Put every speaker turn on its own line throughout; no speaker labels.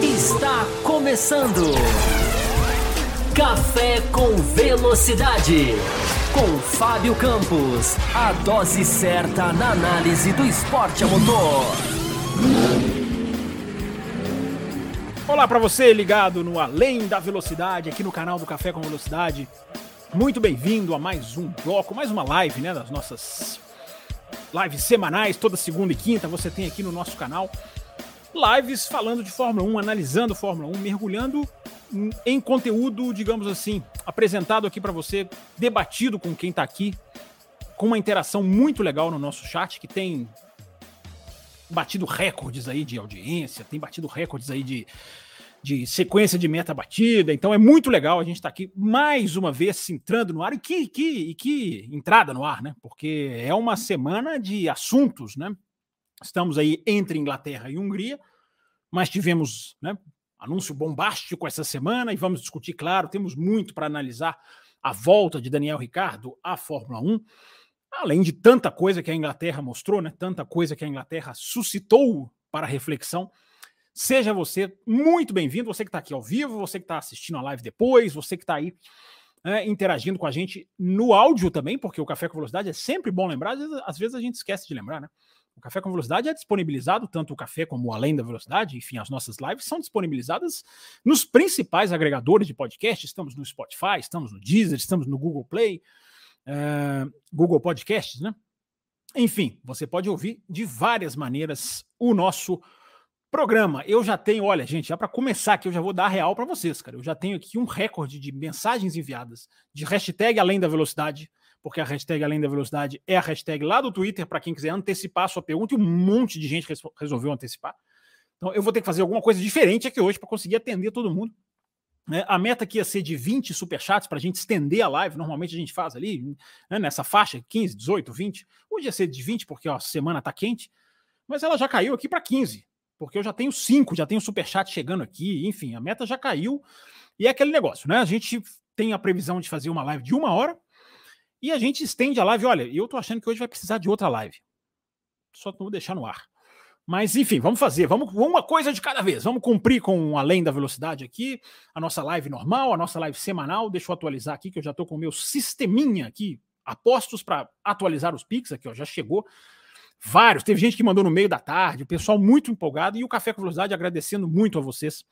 Está começando. Café com Velocidade. Com Fábio Campos. A dose certa na análise do esporte a motor.
Olá para você ligado no Além da Velocidade, aqui no canal do Café com Velocidade. Muito bem-vindo a mais um bloco, mais uma live, né, das nossas lives semanais, toda segunda e quinta você tem aqui no nosso canal. Lives falando de Fórmula 1, analisando Fórmula 1, mergulhando em conteúdo, digamos assim, apresentado aqui para você, debatido com quem está aqui, com uma interação muito legal no nosso chat, que tem batido recordes aí de audiência, tem batido recordes aí de, de sequência de meta batida. Então é muito legal a gente estar tá aqui mais uma vez entrando no ar. E que, que, que entrada no ar, né? Porque é uma semana de assuntos, né? Estamos aí entre Inglaterra e Hungria, mas tivemos né, anúncio bombástico essa semana e vamos discutir, claro, temos muito para analisar a volta de Daniel Ricardo à Fórmula 1 além de tanta coisa que a Inglaterra mostrou, né? Tanta coisa que a Inglaterra suscitou para reflexão. Seja você muito bem-vindo, você que está aqui ao vivo, você que está assistindo a live depois, você que está aí é, interagindo com a gente no áudio também, porque o Café com Velocidade é sempre bom lembrar, às vezes, às vezes a gente esquece de lembrar, né? O Café com Velocidade é disponibilizado, tanto o Café como o Além da Velocidade, enfim, as nossas lives são disponibilizadas nos principais agregadores de podcast. Estamos no Spotify, estamos no Deezer, estamos no Google Play, uh, Google Podcasts, né? Enfim, você pode ouvir de várias maneiras o nosso programa. Eu já tenho, olha, gente, já para começar aqui, eu já vou dar real para vocês, cara. Eu já tenho aqui um recorde de mensagens enviadas de hashtag além da velocidade, porque a hashtag além da velocidade é a hashtag lá do Twitter para quem quiser antecipar a sua pergunta e um monte de gente resolveu antecipar. Então eu vou ter que fazer alguma coisa diferente aqui hoje para conseguir atender todo mundo. Né? A meta aqui ia ser de 20 superchats para a gente estender a live. Normalmente a gente faz ali né, nessa faixa, 15, 18, 20. Hoje ia ser de 20, porque ó, a semana está quente. Mas ela já caiu aqui para 15, porque eu já tenho 5, já tenho superchat chegando aqui. Enfim, a meta já caiu. E é aquele negócio, né? A gente tem a previsão de fazer uma live de uma hora e a gente estende a live. Olha, eu estou achando que hoje vai precisar de outra live. Só não vou deixar no ar. Mas, enfim, vamos fazer. Vamos uma coisa de cada vez. Vamos cumprir com além da velocidade aqui. A nossa live normal, a nossa live semanal. Deixa eu atualizar aqui, que eu já estou com o meu sisteminha aqui. Apostos para atualizar os Pix aqui, ó. Já chegou. Vários. Teve gente que mandou no meio da tarde. O pessoal muito empolgado. E o Café com Velocidade agradecendo muito a vocês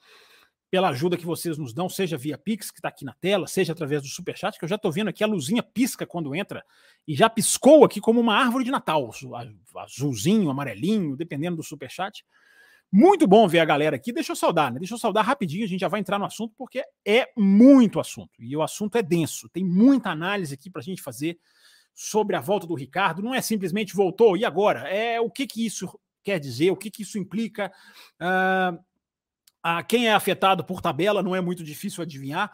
pela ajuda que vocês nos dão, seja via Pix, que está aqui na tela, seja através do Superchat, que eu já estou vendo aqui a luzinha pisca quando entra, e já piscou aqui como uma árvore de Natal, azulzinho, amarelinho, dependendo do Superchat. Muito bom ver a galera aqui. Deixa eu saudar, né? Deixa eu saudar rapidinho, a gente já vai entrar no assunto, porque é muito assunto, e o assunto é denso, tem muita análise aqui para a gente fazer sobre a volta do Ricardo. Não é simplesmente voltou, e agora? É o que, que isso quer dizer, o que, que isso implica. Uh, a quem é afetado por tabela não é muito difícil adivinhar.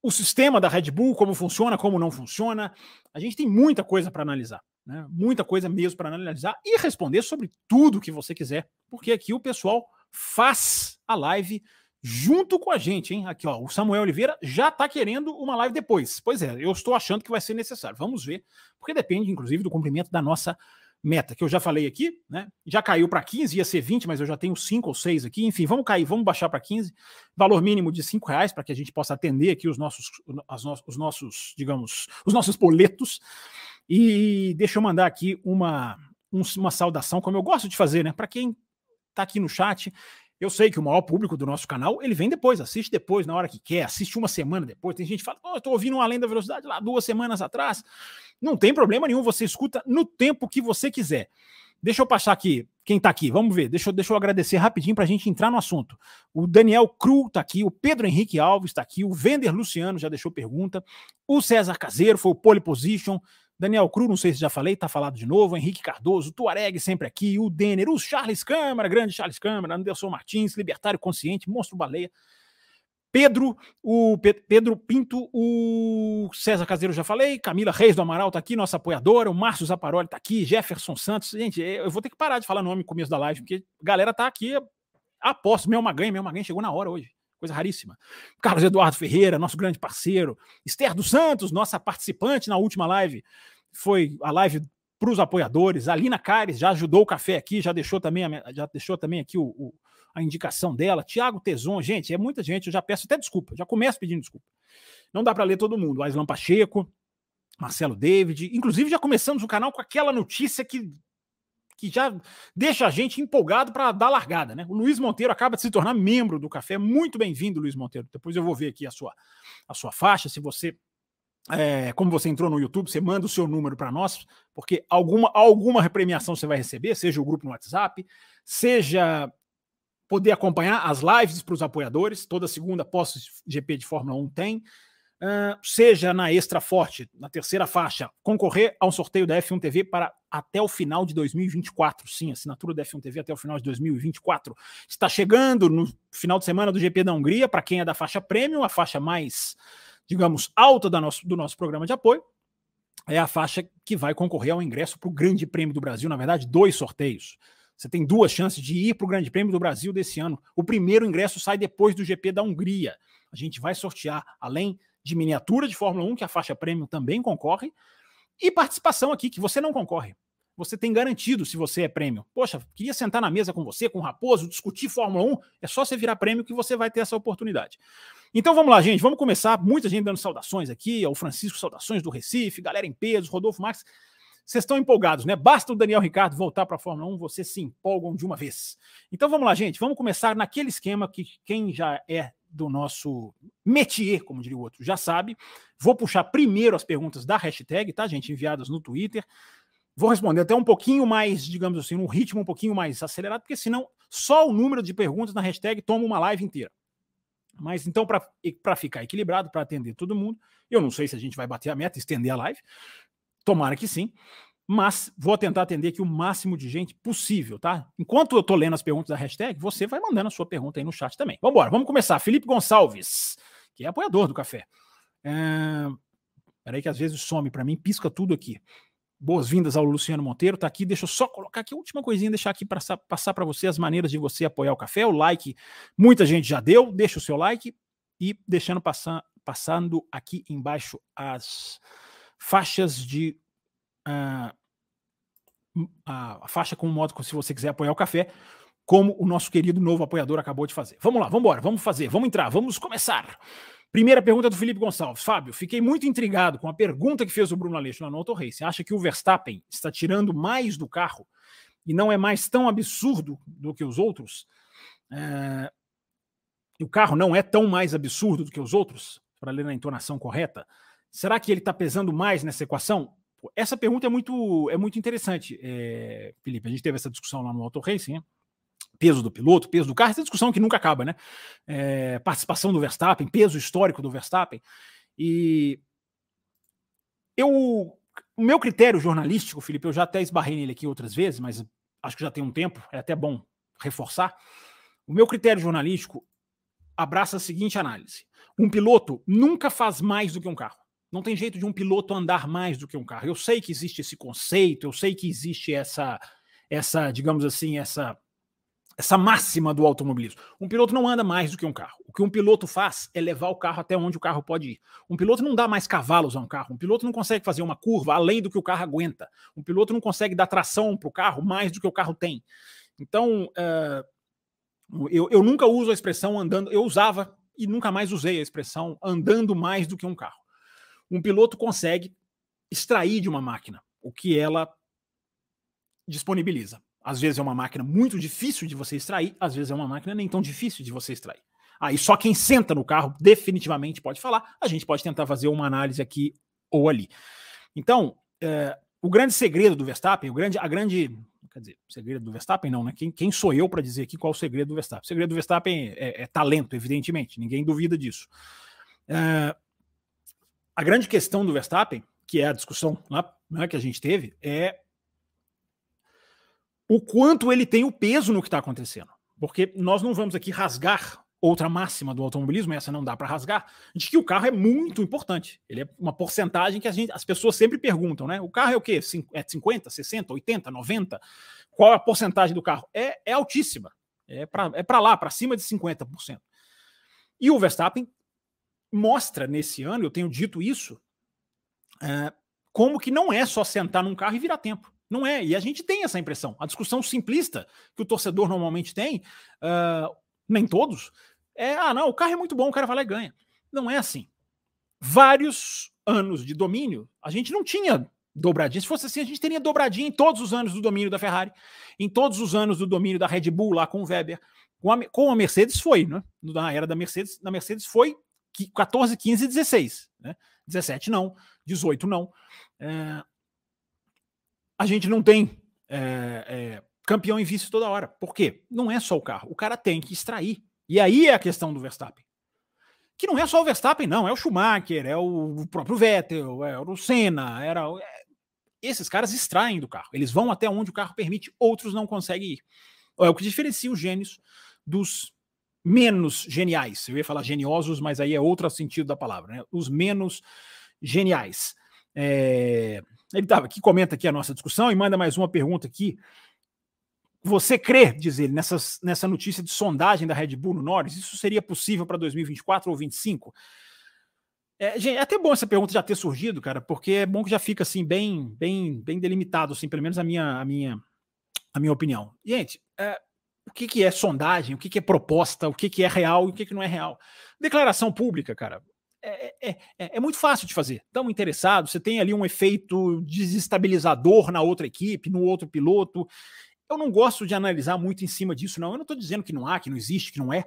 O sistema da Red Bull, como funciona, como não funciona. A gente tem muita coisa para analisar, né? muita coisa mesmo para analisar e responder sobre tudo que você quiser, porque aqui o pessoal faz a live junto com a gente, hein? Aqui, ó, o Samuel Oliveira já está querendo uma live depois. Pois é, eu estou achando que vai ser necessário. Vamos ver, porque depende, inclusive, do cumprimento da nossa meta, que eu já falei aqui, né? Já caiu para 15, ia ser 20, mas eu já tenho 5 ou 6 aqui. Enfim, vamos cair, vamos baixar para 15. Valor mínimo de 5 reais para que a gente possa atender aqui os nossos, no, os nossos, digamos, os nossos boletos. E deixa eu mandar aqui uma, um, uma saudação, como eu gosto de fazer, né? Para quem está aqui no chat. Eu sei que o maior público do nosso canal, ele vem depois, assiste depois, na hora que quer, assiste uma semana depois. Tem gente que fala, oh, eu tô ouvindo um Além da Velocidade lá duas semanas atrás. Não tem problema nenhum, você escuta no tempo que você quiser. Deixa eu passar aqui quem tá aqui, vamos ver. Deixa eu, deixa eu agradecer rapidinho para a gente entrar no assunto. O Daniel Cru tá aqui, o Pedro Henrique Alves tá aqui, o Vender Luciano já deixou pergunta, o César Caseiro foi o pole position, Daniel Cru, não sei se já falei, tá falado de novo. Henrique Cardoso, Tuareg sempre aqui, o Denner, o Charles Câmara, grande Charles Câmara, Anderson Martins, Libertário Consciente, Monstro Baleia. Pedro, o Pedro Pinto, o César Caseiro já falei, Camila Reis do Amaral tá aqui, nossa apoiadora, o Márcio Zaparoli tá aqui, Jefferson Santos. Gente, eu vou ter que parar de falar nome no começo da live, porque a galera tá aqui, aposto, meu Maganha, meu Maganha chegou na hora hoje coisa raríssima. Carlos Eduardo Ferreira, nosso grande parceiro. Esther dos Santos, nossa participante na última live. Foi a live para os apoiadores. A Lina Cares já ajudou o café aqui, já deixou também, a, já deixou também aqui o, o, a indicação dela. Tiago Teson, gente, é muita gente, eu já peço até desculpa, já começo pedindo desculpa. Não dá para ler todo mundo. Aislan Pacheco, Marcelo David, inclusive já começamos o canal com aquela notícia que que já deixa a gente empolgado para dar largada, né? O Luiz Monteiro acaba de se tornar membro do café. Muito bem-vindo, Luiz Monteiro. Depois eu vou ver aqui a sua, a sua faixa. Se você, é, como você entrou no YouTube, você manda o seu número para nós, porque alguma, alguma repremiação você vai receber, seja o grupo no WhatsApp, seja poder acompanhar as lives para os apoiadores. Toda segunda, pós-GP de Fórmula 1 tem. Seja na Extra Forte, na terceira faixa, concorrer a um sorteio da F1 TV para até o final de 2024. Sim, assinatura da F1 TV até o final de 2024. Está chegando no final de semana do GP da Hungria, para quem é da faixa premium, a faixa mais, digamos, alta da nosso, do nosso programa de apoio. É a faixa que vai concorrer ao ingresso para o Grande Prêmio do Brasil. Na verdade, dois sorteios. Você tem duas chances de ir para o Grande Prêmio do Brasil desse ano. O primeiro ingresso sai depois do GP da Hungria. A gente vai sortear, além de miniatura de Fórmula 1, que a faixa premium também concorre, e participação aqui, que você não concorre. Você tem garantido se você é prêmio. Poxa, queria sentar na mesa com você, com o Raposo, discutir Fórmula 1. É só você virar prêmio que você vai ter essa oportunidade. Então vamos lá, gente. Vamos começar. Muita gente dando saudações aqui. O Francisco, saudações do Recife, galera em peso, Rodolfo Max. Vocês estão empolgados, né? Basta o Daniel Ricardo voltar para a Fórmula 1, vocês se empolgam de uma vez. Então vamos lá, gente. Vamos começar naquele esquema que quem já é do nosso métier, como diria o outro, já sabe. Vou puxar primeiro as perguntas da hashtag, tá, gente? Enviadas no Twitter. Vou responder até um pouquinho mais, digamos assim, um ritmo um pouquinho mais acelerado, porque senão só o número de perguntas na hashtag toma uma live inteira. Mas então, para ficar equilibrado, para atender todo mundo, eu não sei se a gente vai bater a meta, estender a live. Tomara que sim mas vou tentar atender aqui o máximo de gente possível, tá? Enquanto eu tô lendo as perguntas da hashtag, você vai mandando a sua pergunta aí no chat também. Vamos embora, vamos começar. Felipe Gonçalves, que é apoiador do café. É... Peraí que às vezes some para mim, pisca tudo aqui. Boas-vindas ao Luciano Monteiro, tá aqui. Deixa eu só colocar aqui a última coisinha, deixar aqui para passar para você as maneiras de você apoiar o café. O like, muita gente já deu, deixa o seu like e deixando passar, passando aqui embaixo as faixas de a, a faixa com o modo se você quiser apoiar o café, como o nosso querido novo apoiador acabou de fazer. Vamos lá, vamos embora, vamos fazer, vamos entrar, vamos começar. Primeira pergunta do Felipe Gonçalves. Fábio, fiquei muito intrigado com a pergunta que fez o Bruno Aleixo lá no Auto Race. Acha que o Verstappen está tirando mais do carro e não é mais tão absurdo do que os outros? É... O carro não é tão mais absurdo do que os outros? Para ler na entonação correta. Será que ele está pesando mais nessa equação? Essa pergunta é muito, é muito interessante, é, Felipe. A gente teve essa discussão lá no Auto Racing, né? peso do piloto, peso do carro, essa discussão que nunca acaba, né? É, participação do Verstappen, peso histórico do Verstappen. E eu, o meu critério jornalístico, Felipe, eu já até esbarrei nele aqui outras vezes, mas acho que já tem um tempo, é até bom reforçar. O meu critério jornalístico abraça a seguinte análise: um piloto nunca faz mais do que um carro. Não tem jeito de um piloto andar mais do que um carro. Eu sei que existe esse conceito, eu sei que existe essa, essa, digamos assim, essa essa máxima do automobilismo. Um piloto não anda mais do que um carro. O que um piloto faz é levar o carro até onde o carro pode ir. Um piloto não dá mais cavalos a um carro. Um piloto não consegue fazer uma curva além do que o carro aguenta. Um piloto não consegue dar tração para o carro mais do que o carro tem. Então, uh, eu, eu nunca uso a expressão andando. Eu usava e nunca mais usei a expressão andando mais do que um carro um piloto consegue extrair de uma máquina o que ela disponibiliza. Às vezes é uma máquina muito difícil de você extrair, às vezes é uma máquina nem tão difícil de você extrair. Aí só quem senta no carro definitivamente pode falar. A gente pode tentar fazer uma análise aqui ou ali. Então, é, o grande segredo do Verstappen, o grande, a grande, quer dizer, segredo do Verstappen não, né? Quem, quem sou eu para dizer aqui qual é o segredo do Verstappen? O segredo do Verstappen é, é talento, evidentemente, ninguém duvida disso. É, a grande questão do Verstappen, que é a discussão lá, né, que a gente teve, é o quanto ele tem o peso no que está acontecendo. Porque nós não vamos aqui rasgar outra máxima do automobilismo, essa não dá para rasgar, de que o carro é muito importante. Ele é uma porcentagem que gente, as pessoas sempre perguntam, né? O carro é o quê? É 50, 60, 80, 90? Qual a porcentagem do carro? É, é altíssima. É para é lá, para cima de 50%. E o Verstappen mostra nesse ano, eu tenho dito isso, é, como que não é só sentar num carro e virar tempo. Não é, e a gente tem essa impressão. A discussão simplista que o torcedor normalmente tem, uh, nem todos, é: ah, não, o carro é muito bom, o cara vai lá e ganha. Não é assim. Vários anos de domínio, a gente não tinha dobradinha. Se fosse assim, a gente teria dobradinha em todos os anos do domínio da Ferrari, em todos os anos do domínio da Red Bull lá com o Weber. Com a, com a Mercedes foi, né? Na era da Mercedes, na Mercedes foi 14, 15 e 16. Né? 17 não, 18 não. É, a gente não tem é, é, campeão em vice toda hora. Por quê? Não é só o carro. O cara tem que extrair. E aí é a questão do Verstappen. Que não é só o Verstappen, não. É o Schumacher, é o próprio Vettel, é o Senna. Era, é... Esses caras extraem do carro. Eles vão até onde o carro permite, outros não conseguem ir. É o que diferencia os gênios dos menos geniais. Eu ia falar geniosos, mas aí é outro sentido da palavra. Né? Os menos geniais. É... Ele estava aqui, comenta aqui a nossa discussão e manda mais uma pergunta aqui. Você crê, diz ele, nessas, nessa notícia de sondagem da Red Bull no Norris? Isso seria possível para 2024 ou 2025? É, gente, é até bom essa pergunta já ter surgido, cara, porque é bom que já fica assim bem, bem, bem delimitado, assim, pelo menos a minha, a minha, a minha opinião. Gente, é, o que, que é sondagem, o que, que é proposta, o que, que é real e o que, que não é real? Declaração pública, cara, é, é, é, é, muito fácil de fazer. Tão interessado, você tem ali um efeito desestabilizador na outra equipe, no outro piloto. Eu não gosto de analisar muito em cima disso, não. Eu não estou dizendo que não há, que não existe, que não é.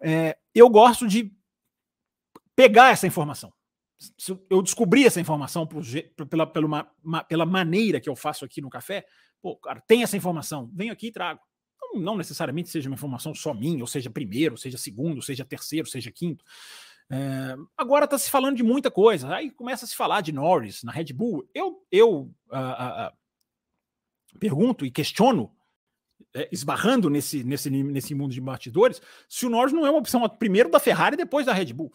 é. Eu gosto de pegar essa informação. Se eu descobri essa informação pela, pela, pela maneira que eu faço aqui no café, pô, cara, tem essa informação, venho aqui e trago. Não, necessariamente seja uma informação só minha, ou seja primeiro, seja segundo, seja terceiro, seja quinto. É, agora está se falando de muita coisa. Aí começa a se falar de Norris na Red Bull. Eu, eu uh, uh, pergunto e questiono, é, esbarrando nesse, nesse, nesse mundo de batidores, se o Norris não é uma opção primeiro da Ferrari e depois da Red Bull.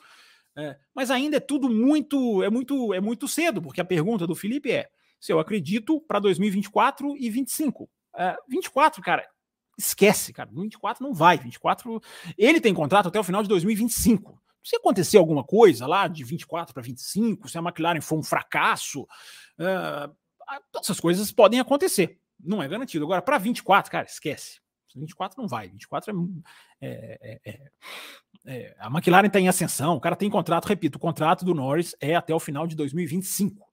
É, mas ainda é tudo muito é muito é muito cedo, porque a pergunta do Felipe é se eu acredito para 2024 e 25. É, 24, cara, esquece, cara. 24 não vai. 24 ele tem contrato até o final de 2025 se acontecer alguma coisa lá de 24 para 25, se a McLaren for um fracasso, uh, essas coisas podem acontecer. Não é garantido. Agora, para 24, cara, esquece. 24 não vai. 24 é, é, é, é, A McLaren está em ascensão, o cara tem contrato, repito, o contrato do Norris é até o final de 2025.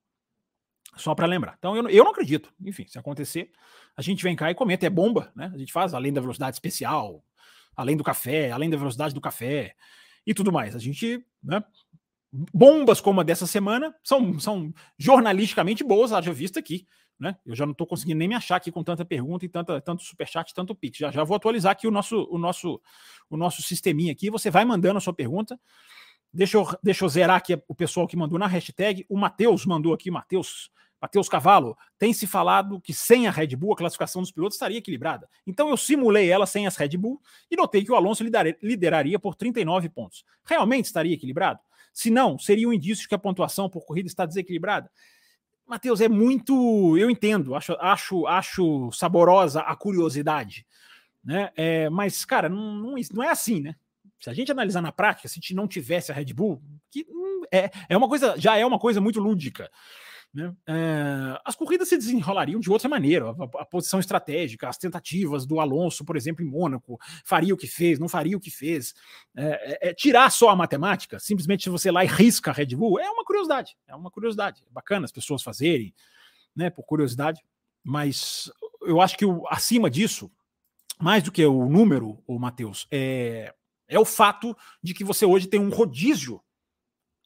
Só para lembrar. Então, eu, eu não acredito. Enfim, se acontecer, a gente vem cá e comenta. É bomba, né? A gente faz além da velocidade especial, além do café, além da velocidade do café e tudo mais. A gente, né, bombas como a dessa semana são, são jornalisticamente boas, haja vista aqui. Né? Eu já não estou conseguindo nem me achar aqui com tanta pergunta e tanta, tanto superchat, tanto pix. Já, já vou atualizar aqui o nosso, o nosso, o nosso sisteminha aqui. Você vai mandando a sua pergunta. Deixa eu, deixa eu zerar aqui o pessoal que mandou na hashtag. O Matheus mandou aqui, Matheus Matheus Cavalo, tem se falado que sem a Red Bull a classificação dos pilotos estaria equilibrada. Então eu simulei ela sem as Red Bull e notei que o Alonso lideraria por 39 pontos. Realmente estaria equilibrado? Se não, seria um indício de que a pontuação por corrida está desequilibrada? Matheus, é muito. Eu entendo, acho, acho, acho saborosa a curiosidade. Né? É, mas, cara, não, não, não é assim, né? Se a gente analisar na prática, se não tivesse a Red Bull, que hum, é, é uma coisa, já é uma coisa muito lúdica. Né? É, as corridas se desenrolariam de outra maneira. A, a, posição estratégica, as tentativas do Alonso, por exemplo, em Mônaco, faria o que fez, não faria o que fez. É, é, tirar só a matemática, simplesmente você lá e risca a Red Bull, é uma curiosidade. É uma curiosidade. É bacana as pessoas fazerem, né, por curiosidade. Mas eu acho que o, acima disso, mais do que o número, o Matheus, é, é o fato de que você hoje tem um rodízio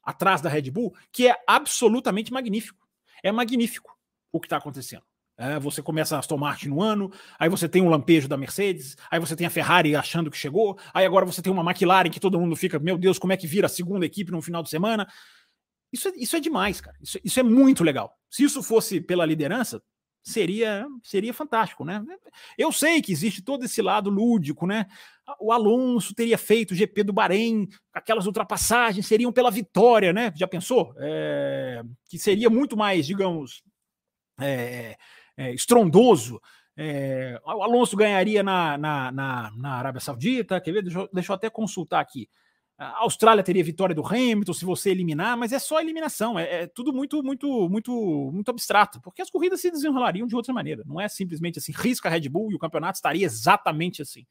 atrás da Red Bull que é absolutamente magnífico. É magnífico o que está acontecendo. É, você começa a Aston Martin no ano, aí você tem um lampejo da Mercedes, aí você tem a Ferrari achando que chegou, aí agora você tem uma McLaren que todo mundo fica, meu Deus, como é que vira a segunda equipe no final de semana? Isso é, isso é demais, cara. Isso, isso é muito legal. Se isso fosse pela liderança, seria seria fantástico, né? Eu sei que existe todo esse lado lúdico, né? O Alonso teria feito o GP do Bahrein, aquelas ultrapassagens seriam pela vitória, né? Já pensou? É, que seria muito mais, digamos, é, é, estrondoso. É, o Alonso ganharia na, na, na, na, Arábia Saudita, quer ver? Deixa deixa eu até consultar aqui. A Austrália teria vitória do Hamilton se você eliminar, mas é só eliminação. É, é, tudo muito, muito, muito, muito abstrato, porque as corridas se desenrolariam de outra maneira. Não é simplesmente assim, risca a Red Bull e o campeonato estaria exatamente assim.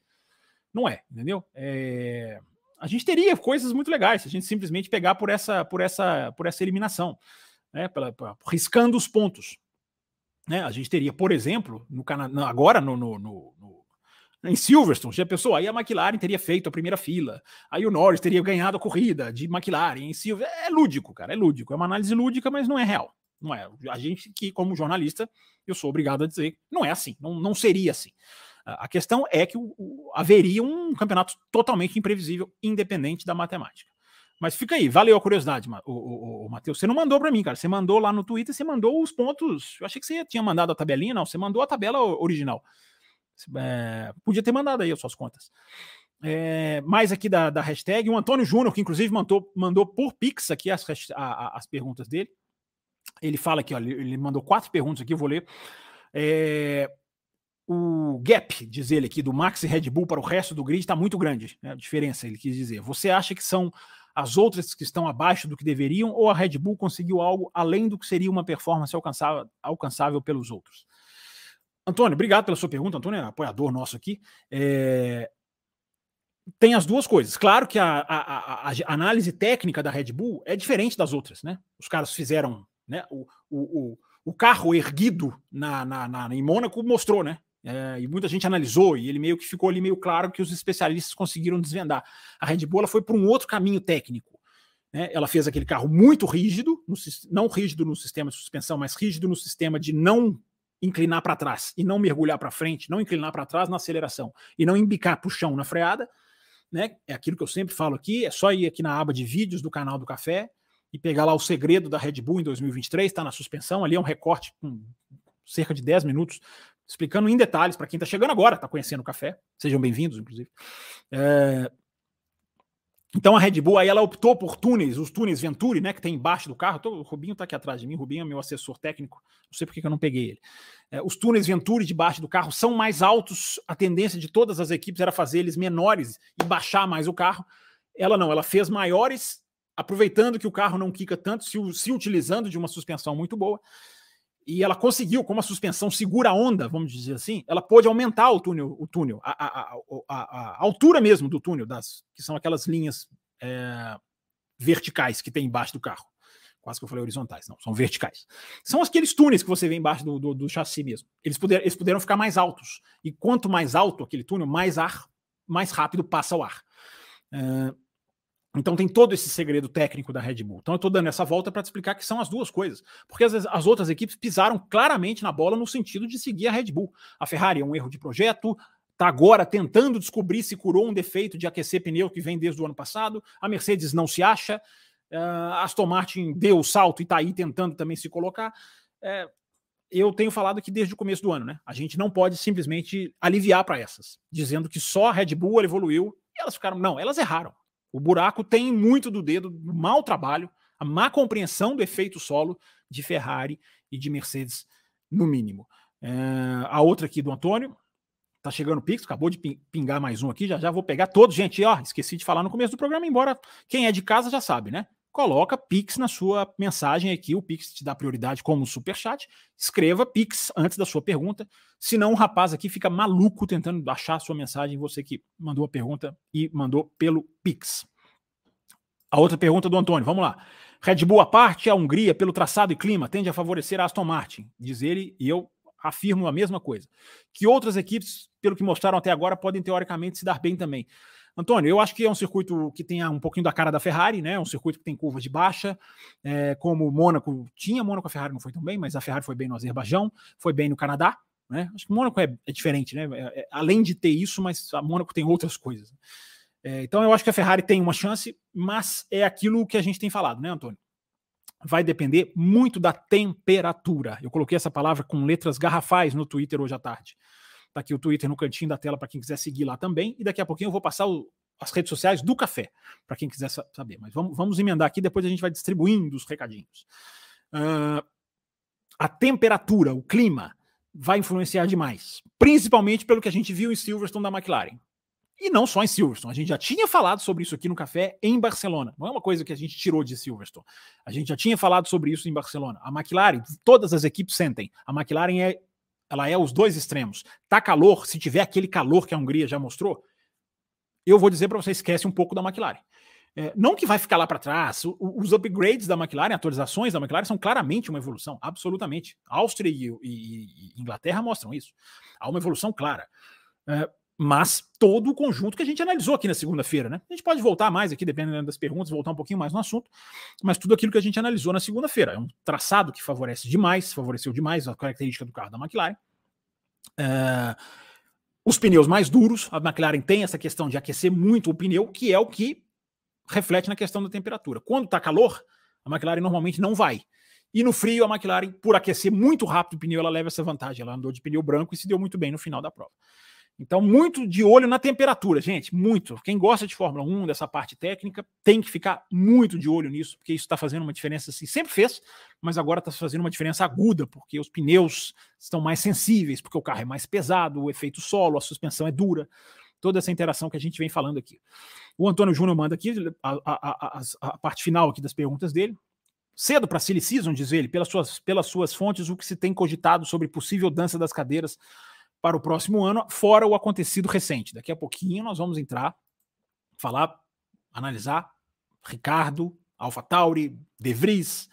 Não é, entendeu? É... A gente teria coisas muito legais se a gente simplesmente pegar por essa, por essa, por essa eliminação, né? Pela, riscando os pontos. Né? A gente teria, por exemplo, no Canadá, agora no, no, no em Silverstone, já pensou? Aí a McLaren teria feito a primeira fila, aí o Norris teria ganhado a corrida de McLaren em Silverstone. É lúdico, cara, é lúdico. É uma análise lúdica, mas não é real. Não é. A gente que, como jornalista, eu sou obrigado a dizer, não é assim, não, não seria assim. A questão é que o, o, haveria um campeonato totalmente imprevisível, independente da matemática. Mas fica aí, valeu a curiosidade, o, o, o Matheus. Você não mandou para mim, cara. Você mandou lá no Twitter, você mandou os pontos. Eu achei que você tinha mandado a tabelinha, não. Você mandou a tabela original. É, podia ter mandado aí as suas contas. É, mais aqui da, da hashtag, o Antônio Júnior, que inclusive mandou, mandou por Pix aqui as, as perguntas dele. Ele fala aqui, ó, ele mandou quatro perguntas aqui, eu vou ler. É, o gap, diz ele aqui, do Max e Red Bull para o resto do grid está muito grande. Né, a diferença, ele quis dizer. Você acha que são as outras que estão abaixo do que deveriam, ou a Red Bull conseguiu algo além do que seria uma performance alcançável, alcançável pelos outros? Antônio, obrigado pela sua pergunta. Antônio é apoiador nosso aqui. É... Tem as duas coisas. Claro que a, a, a, análise técnica da Red Bull é diferente das outras, né? Os caras fizeram, né? O, o, o, o carro erguido na, na, na, em Mônaco mostrou, né? É, e muita gente analisou, e ele meio que ficou ali meio claro que os especialistas conseguiram desvendar. A Red Bull foi para um outro caminho técnico. Né? Ela fez aquele carro muito rígido, no, não rígido no sistema de suspensão, mas rígido no sistema de não inclinar para trás e não mergulhar para frente, não inclinar para trás na aceleração e não embicar para o chão na freada, né? É aquilo que eu sempre falo aqui, é só ir aqui na aba de vídeos do canal do Café e pegar lá o segredo da Red Bull em 2023, está na suspensão, ali é um recorte com cerca de 10 minutos, explicando em detalhes para quem está chegando agora, está conhecendo o café, sejam bem-vindos, inclusive. É, então a Red Bull aí ela optou por túneis, os túneis Venturi, né, que tem embaixo do carro. Tô, o Rubinho está aqui atrás de mim, o Rubinho é meu assessor técnico. Não sei por que eu não peguei ele. É, os túneis Venturi debaixo do carro são mais altos. A tendência de todas as equipes era fazer eles menores e baixar mais o carro. Ela não, ela fez maiores, aproveitando que o carro não quica tanto, se, se utilizando de uma suspensão muito boa e ela conseguiu, como a suspensão segura a onda, vamos dizer assim, ela pôde aumentar o túnel, o túnel, a, a, a, a altura mesmo do túnel, das, que são aquelas linhas é, verticais que tem embaixo do carro. Quase que eu falei horizontais, não, são verticais. São aqueles túneis que você vê embaixo do, do, do chassi mesmo. Eles puderam, eles puderam ficar mais altos. E quanto mais alto aquele túnel, mais ar, mais rápido passa o ar. É, então tem todo esse segredo técnico da Red Bull. Então eu estou dando essa volta para te explicar que são as duas coisas. Porque as, as outras equipes pisaram claramente na bola no sentido de seguir a Red Bull. A Ferrari é um erro de projeto, está agora tentando descobrir se curou um defeito de aquecer pneu que vem desde o ano passado. A Mercedes não se acha. Uh, Aston Martin deu o salto e está aí tentando também se colocar. É, eu tenho falado aqui desde o começo do ano, né? A gente não pode simplesmente aliviar para essas, dizendo que só a Red Bull evoluiu e elas ficaram. Não, elas erraram. O buraco tem muito do dedo do mau trabalho, a má compreensão do efeito solo de Ferrari e de Mercedes, no mínimo. É, a outra aqui do Antônio, tá chegando o Pix, acabou de pingar mais um aqui, já já vou pegar todos. Gente, ó, esqueci de falar no começo do programa, embora quem é de casa já sabe, né? Coloca Pix na sua mensagem aqui. O Pix te dá prioridade como super chat. Escreva Pix antes da sua pergunta. Senão o rapaz aqui fica maluco tentando achar a sua mensagem, você que mandou a pergunta e mandou pelo Pix. A outra pergunta do Antônio, vamos lá. Red Bull à parte, a Hungria, pelo traçado e clima, tende a favorecer a Aston Martin, diz ele, e eu afirmo a mesma coisa. Que outras equipes, pelo que mostraram até agora, podem teoricamente se dar bem também. Antônio, eu acho que é um circuito que tem um pouquinho da cara da Ferrari, né? Um circuito que tem curva de baixa, é, como Mônaco tinha, Mônaco a Ferrari não foi tão bem, mas a Ferrari foi bem no Azerbaijão, foi bem no Canadá, né? Acho que Mônaco é, é diferente, né? É, é, além de ter isso, mas a Mônaco tem outras coisas. É, então eu acho que a Ferrari tem uma chance, mas é aquilo que a gente tem falado, né, Antônio? Vai depender muito da temperatura. Eu coloquei essa palavra com letras garrafais no Twitter hoje à tarde. Tá aqui o Twitter no cantinho da tela para quem quiser seguir lá também. E daqui a pouquinho eu vou passar o, as redes sociais do café, para quem quiser saber. Mas vamos, vamos emendar aqui, depois a gente vai distribuindo os recadinhos. Uh, a temperatura, o clima, vai influenciar demais. Principalmente pelo que a gente viu em Silverstone da McLaren. E não só em Silverstone. A gente já tinha falado sobre isso aqui no café em Barcelona. Não é uma coisa que a gente tirou de Silverstone. A gente já tinha falado sobre isso em Barcelona. A McLaren, todas as equipes sentem. A McLaren é, ela é os dois extremos. Tá calor, se tiver aquele calor que a Hungria já mostrou, eu vou dizer para você, esquece um pouco da McLaren. É, não que vai ficar lá para trás. O, os upgrades da McLaren, atualizações da McLaren são claramente uma evolução, absolutamente. Áustria e, e, e Inglaterra mostram isso. Há uma evolução clara. É, mas todo o conjunto que a gente analisou aqui na segunda-feira, né? A gente pode voltar mais aqui, dependendo das perguntas, voltar um pouquinho mais no assunto, mas tudo aquilo que a gente analisou na segunda-feira. É um traçado que favorece demais, favoreceu demais a característica do carro da McLaren. É, os pneus mais duros, a McLaren tem essa questão de aquecer muito o pneu, que é o que reflete na questão da temperatura. Quando está calor, a McLaren normalmente não vai. E no frio, a McLaren, por aquecer muito rápido o pneu, ela leva essa vantagem. Ela andou de pneu branco e se deu muito bem no final da prova. Então, muito de olho na temperatura, gente, muito. Quem gosta de Fórmula 1, dessa parte técnica, tem que ficar muito de olho nisso, porque isso está fazendo uma diferença, assim, sempre fez, mas agora está fazendo uma diferença aguda, porque os pneus estão mais sensíveis, porque o carro é mais pesado, o efeito solo, a suspensão é dura toda essa interação que a gente vem falando aqui. O Antônio Júnior manda aqui a, a, a, a, parte final aqui das perguntas dele. Cedo para Silly Season, diz ele, pelas suas, pelas suas fontes, o que se tem cogitado sobre possível dança das cadeiras para o próximo ano, fora o acontecido recente. Daqui a pouquinho nós vamos entrar, falar, analisar Ricardo, Alpha Tauri, De Vries,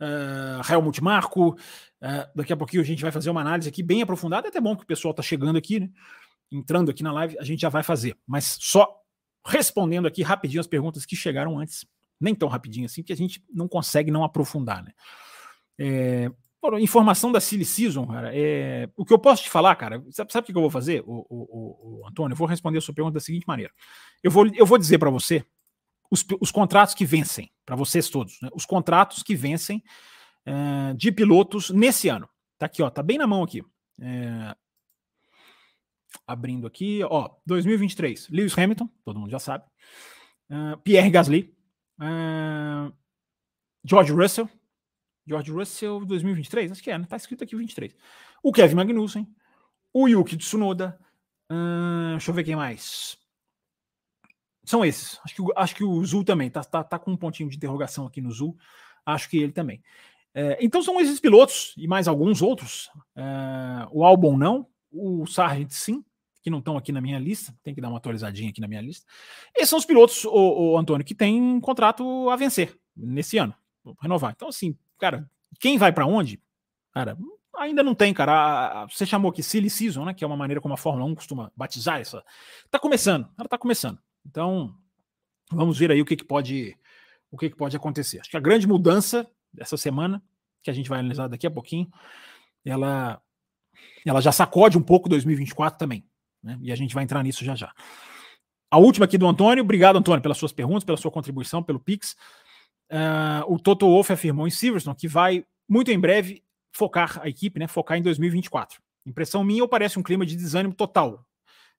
uh, Helmut Marko. Uh, daqui a pouquinho a gente vai fazer uma análise aqui bem aprofundada. É até bom que o pessoal está chegando aqui, né? entrando aqui na live, a gente já vai fazer. Mas só respondendo aqui rapidinho as perguntas que chegaram antes. Nem tão rapidinho assim, que a gente não consegue não aprofundar, né? É, informação da Silly Season, cara. É, o que eu posso te falar, cara, sabe, sabe o que eu vou fazer, o, o, o, Antônio? Eu vou responder a sua pergunta da seguinte maneira. Eu vou, eu vou dizer para você os, os, contratos que vencem, para vocês todos, né? os contratos que vencem é, de pilotos nesse ano. Tá aqui, ó, tá bem na mão aqui. É, abrindo aqui, ó, 2023, Lewis Hamilton, todo mundo já sabe, uh, Pierre Gasly, George Russell, George Russell 2023, acho que é, né? Tá escrito aqui 23. O Kevin Magnussen, o Yuki Tsunoda, uh, deixa eu ver quem mais. São esses. Acho que, acho que o Zul também, tá, tá, tá com um pontinho de interrogação aqui no Zul. Acho que ele também. É, então são esses pilotos e mais alguns outros. É, o Albon não, o Sargent sim, que não estão aqui na minha lista, tem que dar uma atualizadinha aqui na minha lista. Esses são os pilotos, o, o Antônio, que tem um contrato a vencer nesse ano, renovar. Então, assim, cara, quem vai para onde? Cara, ainda não tem, cara. Você chamou aqui Silly Season, né? Que é uma maneira como a Fórmula 1 costuma batizar essa. Tá começando, ela tá começando. Então, vamos ver aí o que, que pode o que, que pode acontecer. Acho que a grande mudança dessa semana, que a gente vai analisar daqui a pouquinho, ela ela já sacode um pouco 2024 também. Né? E a gente vai entrar nisso já já. A última aqui do Antônio. Obrigado, Antônio, pelas suas perguntas, pela sua contribuição, pelo Pix. Uh, o Toto Wolff afirmou em Silverstone que vai, muito em breve, focar a equipe, né, focar em 2024. Impressão minha ou parece um clima de desânimo total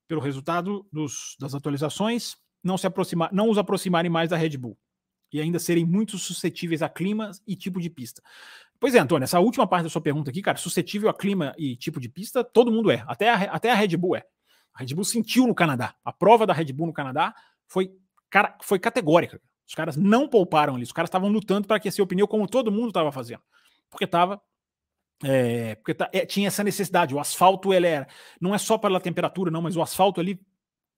pelo resultado dos, das atualizações, não se aproximar, não os aproximarem mais da Red Bull e ainda serem muito suscetíveis a clima e tipo de pista. Pois é, Antônio, essa última parte da sua pergunta aqui, cara, suscetível a clima e tipo de pista, todo mundo é. Até a, até a Red Bull é. A Red Bull sentiu no Canadá. A prova da Red Bull no Canadá foi, cara, foi categórica. Os caras não pouparam ali. Os caras estavam lutando para aquecer o pneu como todo mundo estava fazendo. Porque estava é, porque tá, é, tinha essa necessidade. O asfalto ele era, não é só pela temperatura, não, mas o asfalto ali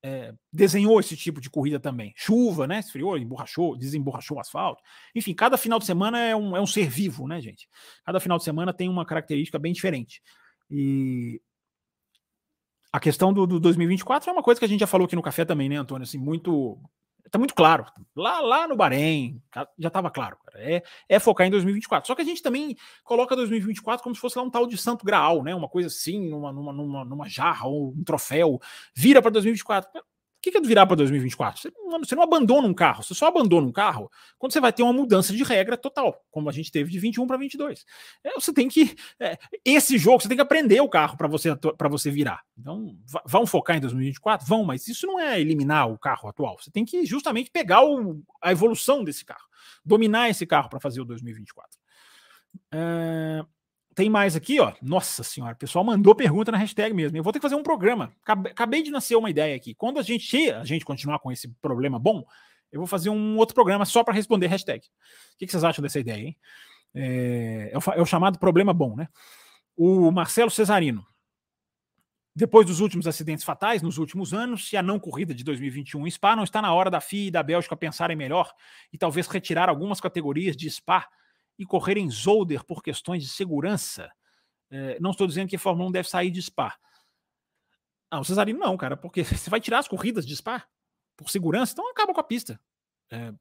é, desenhou esse tipo de corrida também. Chuva, né? Esfriou, emborrachou, desemborrachou o asfalto. Enfim, cada final de semana é um, é um ser vivo, né, gente? Cada final de semana tem uma característica bem diferente. E a questão do, do 2024 é uma coisa que a gente já falou aqui no café também, né, Antônio? Assim, muito. Tá muito claro. Lá, lá no Bahrein, já estava claro. É, é focar em 2024. Só que a gente também coloca 2024 como se fosse lá um tal de santo graal, né? Uma coisa assim, numa, numa, numa, numa jarra ou um troféu. Vira para 2024 que, que é virar para 2024? Você não, abandona um carro, você só abandona um carro quando você vai ter uma mudança de regra total, como a gente teve de 21 para 22. É, você tem que. É, esse jogo, você tem que aprender o carro para você, você virar. Então, vão focar em 2024? Vão, mas isso não é eliminar o carro atual. Você tem que justamente pegar o, a evolução desse carro, dominar esse carro para fazer o 2024. É, tem mais aqui, ó. Nossa senhora, o pessoal mandou pergunta na hashtag mesmo. Eu vou ter que fazer um programa. Acabei de nascer uma ideia aqui. Quando a gente, a gente continuar com esse problema bom, eu vou fazer um outro programa só para responder hashtag. O que, vocês acham dessa ideia, hein? É, é, o, é o chamado problema bom, né? O Marcelo Cesarino. Depois dos últimos acidentes fatais nos últimos anos, se a não corrida de 2021 em Spa não está na hora da FIA e da Bélgica pensarem melhor e talvez retirar algumas categorias de Spa e correr em Zolder por questões de segurança. É, não estou dizendo que a Fórmula 1 deve sair de Spa. Ah, o Cesarino não, cara, porque você vai tirar as corridas de Spa por segurança, então acaba com a pista. É,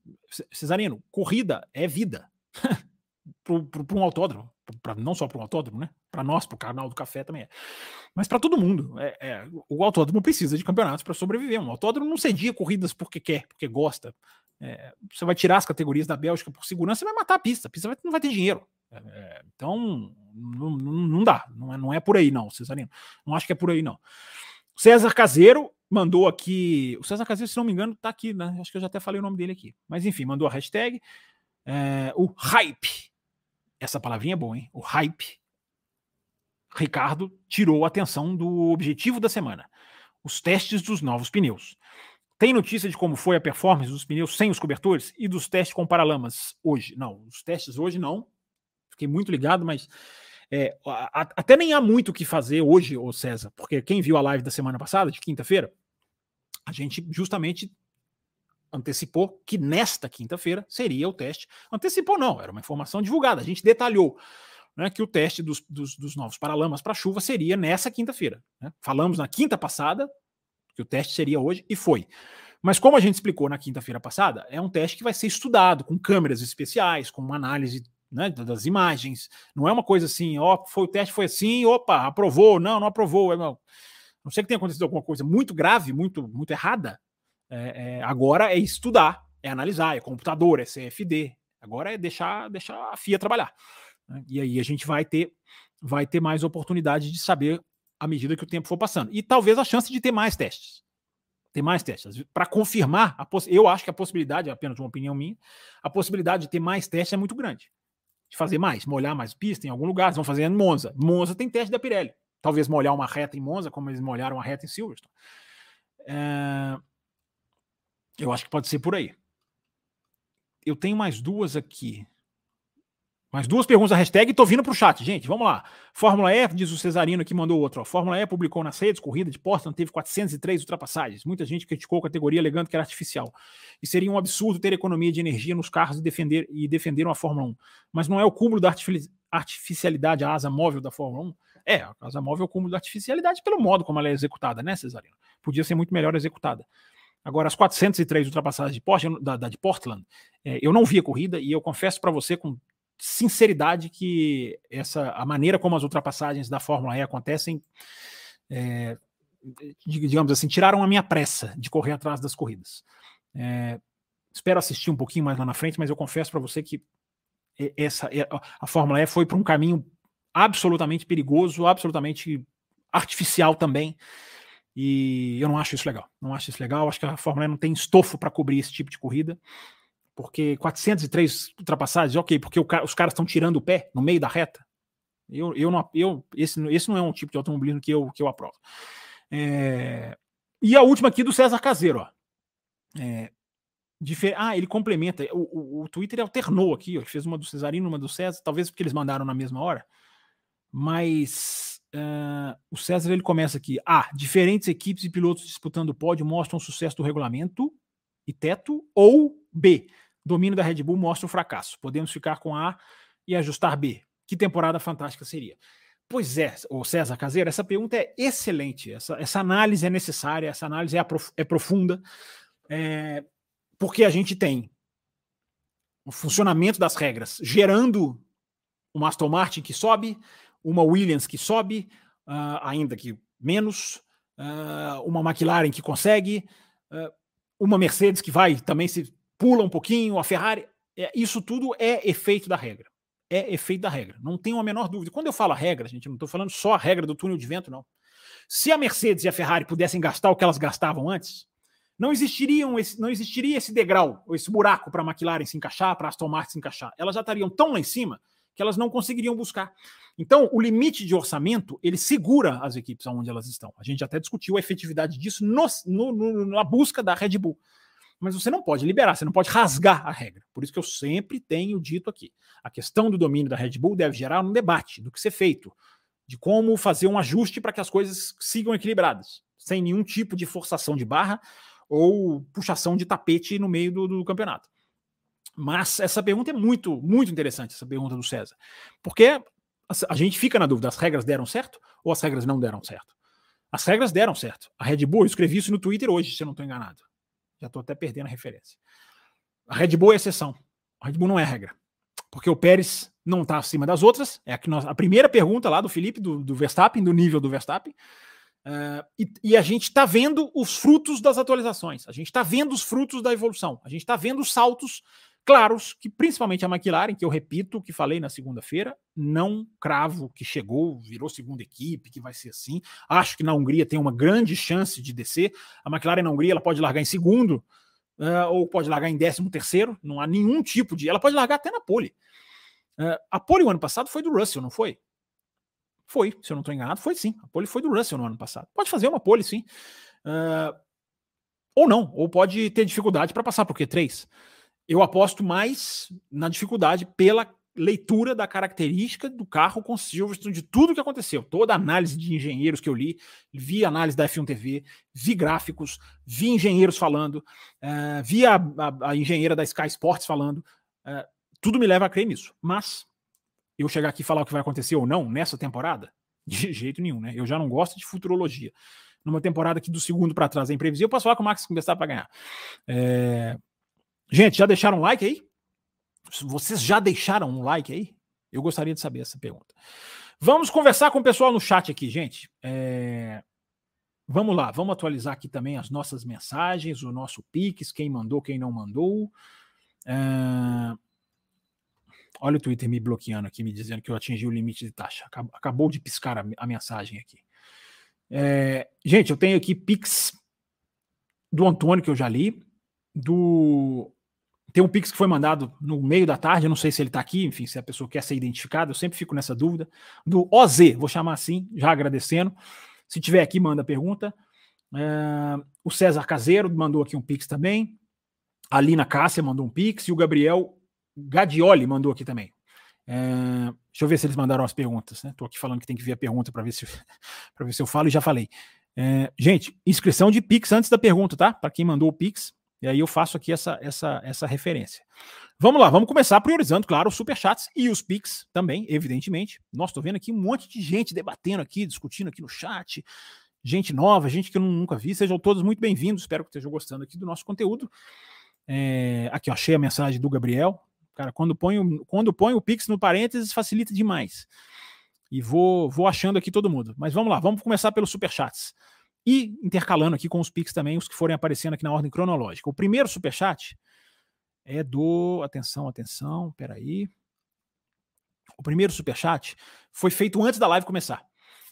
Cesarino, corrida é vida. para um autódromo, pra, não só para um autódromo, né? Para nós, para o canal do café também é. Mas para todo mundo. É, é, o autódromo precisa de campeonatos para sobreviver. Um autódromo não cedia corridas porque quer, porque gosta. É, você vai tirar as categorias da Bélgica por segurança, você vai matar a pista. A pista vai, não vai ter dinheiro. É, é, então, não, não, dá. Não é, não é por aí, não, Cesarino. Não acho que é por aí, não. César Caseiro mandou aqui. O César Caseiro, se não me engano, está aqui, né? Acho que eu já até falei o nome dele aqui. Mas enfim, mandou a hashtag. É, o hype. Essa palavrinha é boa, hein? O hype. Ricardo tirou a atenção do objetivo da semana: os testes dos novos pneus. Tem notícia de como foi a performance dos pneus sem os cobertores e dos testes com paralamas hoje? Não, os testes hoje não. Fiquei muito ligado, mas é, a, a, até nem há muito o que fazer hoje, ô César, porque quem viu a live da semana passada, de quinta-feira, a gente justamente antecipou que nesta quinta-feira seria o teste. Antecipou, não, era uma informação divulgada. A gente detalhou né, que o teste dos, dos, dos novos paralamas para chuva seria nessa quinta-feira. Né? Falamos na quinta passada, que o teste seria hoje, e foi. Mas como a gente explicou na quinta-feira passada, é um teste que vai ser estudado com câmeras especiais, com uma análise né, das imagens. Não é uma coisa assim, ó, foi o teste foi assim, opa, aprovou, não, não aprovou. É, não, não sei que tenha acontecido alguma coisa muito grave, muito, muito errada. É, é, agora é estudar, é analisar, é computador, é CFD. Agora é deixar, deixar a FIA trabalhar. Né? E aí a gente vai ter, vai ter mais oportunidade de saber à medida que o tempo for passando. E talvez a chance de ter mais testes. Ter mais testes. Para confirmar, eu acho que a possibilidade, é apenas uma opinião minha, a possibilidade de ter mais testes é muito grande. De fazer mais, molhar mais pista em algum lugar. Eles vão fazer em Monza. Monza tem teste da Pirelli. Talvez molhar uma reta em Monza, como eles molharam a reta em Silverstone. É... Eu acho que pode ser por aí. Eu tenho mais duas aqui. Mais duas perguntas da hashtag e tô vindo pro chat, gente. Vamos lá. Fórmula E, diz o Cesarino que mandou outro. Ó. Fórmula E publicou nas redes, corrida de Portland teve 403 ultrapassagens. Muita gente criticou a categoria alegando que era artificial. E seria um absurdo ter economia de energia nos carros e defender e defenderam a Fórmula 1. Mas não é o cúmulo da artificialidade a asa móvel da Fórmula 1? É, a asa móvel é o cúmulo da artificialidade pelo modo como ela é executada, né, Cesarino? Podia ser muito melhor executada. Agora, as 403 ultrapassagens de, da, da de Portland, é, eu não vi a corrida e eu confesso para você com sinceridade que essa a maneira como as ultrapassagens da Fórmula E acontecem, é, digamos assim, tiraram a minha pressa de correr atrás das corridas. É, espero assistir um pouquinho mais lá na frente, mas eu confesso para você que essa a Fórmula E foi para um caminho absolutamente perigoso, absolutamente artificial também. E eu não acho isso legal. Não acho isso legal. Acho que a Fórmula E não tem estofo para cobrir esse tipo de corrida porque 403 ultrapassagens, ok, porque os caras estão tirando o pé no meio da reta. Eu, eu não, eu, esse, esse não é um tipo de automobilismo que eu, que eu aprovo. É, e a última aqui do César Caseiro, ó. É, ah, ele complementa. O, o, o, Twitter alternou aqui, ó, fez uma do Cesarino, uma do César, talvez porque eles mandaram na mesma hora. Mas uh, o César ele começa aqui. Ah, diferentes equipes e pilotos disputando o pódio mostram o sucesso do regulamento e teto, ou B, domínio da Red Bull mostra o fracasso. Podemos ficar com A e ajustar B. Que temporada fantástica seria? Pois é, o César Caseiro, essa pergunta é excelente. Essa, essa análise é necessária, essa análise é, prof, é profunda, é, porque a gente tem o funcionamento das regras gerando uma Aston Martin que sobe, uma Williams que sobe, uh, ainda que menos, uh, uma McLaren que consegue, uh, uma Mercedes que vai também se pula um pouquinho, a Ferrari. É, isso tudo é efeito da regra. É efeito da regra. Não tenho a menor dúvida. Quando eu falo a regra, gente, não estou falando só a regra do túnel de vento, não. Se a Mercedes e a Ferrari pudessem gastar o que elas gastavam antes, não, existiriam esse, não existiria esse degrau, esse buraco para a McLaren se encaixar, para a Aston Martin se encaixar. Elas já estariam tão lá em cima que elas não conseguiriam buscar. Então, o limite de orçamento, ele segura as equipes onde elas estão. A gente até discutiu a efetividade disso no, no, no, na busca da Red Bull. Mas você não pode liberar, você não pode rasgar a regra. Por isso que eu sempre tenho dito aqui. A questão do domínio da Red Bull deve gerar um debate do que ser feito, de como fazer um ajuste para que as coisas sigam equilibradas, sem nenhum tipo de forçação de barra ou puxação de tapete no meio do, do campeonato. Mas essa pergunta é muito, muito interessante, essa pergunta do César. Porque a gente fica na dúvida: as regras deram certo ou as regras não deram certo? As regras deram certo. A Red Bull, eu escrevi isso no Twitter hoje, se eu não estou enganado. Já estou até perdendo a referência. A Red Bull é exceção. A Red Bull não é regra. Porque o Pérez não está acima das outras. É a, nós, a primeira pergunta lá do Felipe, do, do Verstappen, do nível do Verstappen. Uh, e, e, a gente está vendo os frutos das atualizações. A gente está vendo os frutos da evolução. A gente está vendo os saltos claros que principalmente a McLaren, que eu repito o que falei na segunda-feira, não cravo que chegou, virou segunda equipe, que vai ser assim. Acho que na Hungria tem uma grande chance de descer. A McLaren na Hungria ela pode largar em segundo uh, ou pode largar em décimo terceiro. Não há nenhum tipo de. Ela pode largar até na pole. Uh, a pole o ano passado foi do Russell, não foi? Foi, se eu não estou enganado, foi sim. A pole foi do Russell no ano passado. Pode fazer uma pole, sim. Uh, ou não, ou pode ter dificuldade para passar por Q3 eu aposto mais na dificuldade pela leitura da característica do carro com Silverstone, de tudo que aconteceu. Toda a análise de engenheiros que eu li, vi análise da F1 TV, vi gráficos, vi engenheiros falando, uh, vi a, a, a, engenheira da Sky Sports falando. Uh, tudo me leva a crer nisso. Mas eu chegar aqui e falar o que vai acontecer ou não nessa temporada, de jeito nenhum, né? Eu já não gosto de futurologia. Numa temporada que do segundo para trás é imprevisível, eu posso falar que o Max começar para ganhar. É, Gente, já deixaram um like aí? Vocês já deixaram um like aí? Eu gostaria de saber essa pergunta. Vamos conversar com o pessoal no chat aqui, gente. É... Vamos lá, vamos atualizar aqui também as nossas mensagens, o nosso Pix, quem mandou, quem não mandou. É... Olha o Twitter me bloqueando aqui, me dizendo que eu atingi o limite de taxa. Acabou de piscar a, mensagem aqui. É... Gente, eu tenho aqui Pix do Antônio, que eu já li, do tem um Pix que foi mandado no meio da tarde, eu não sei se ele está aqui, enfim, se a pessoa quer ser identificada, eu sempre fico nessa dúvida. Do OZ, vou chamar assim, já agradecendo. Se tiver aqui, manda pergunta. É, o César Caseiro mandou aqui um Pix também. A Lina Cássia mandou um Pix e o Gabriel Gadioli mandou aqui também. É, deixa eu ver se eles mandaram as perguntas. Né? Tô aqui falando que tem que ver a pergunta para ver se ver se eu falo e já falei. É, gente, inscrição de Pix antes da pergunta, tá? Para quem mandou o Pix, e aí eu faço aqui essa, essa, essa referência. Vamos lá, vamos começar priorizando, claro, os superchats e os Pix também, evidentemente. Nossa, estou vendo aqui um monte de gente debatendo aqui, discutindo aqui no chat. Gente nova, gente que eu nunca vi. Sejam todos muito bem-vindos. Espero que estejam gostando aqui do nosso conteúdo. É, aqui, ó, achei a mensagem do Gabriel. Cara, quando põe, o, quando põe o Pix no parênteses, facilita demais. E vou, vou achando aqui todo mundo. Mas vamos lá, vamos começar pelos superchats. E intercalando aqui com os Pix também, os que forem aparecendo aqui na ordem cronológica. O primeiro superchat é do. Atenção, atenção, peraí. O primeiro superchat foi feito antes da live começar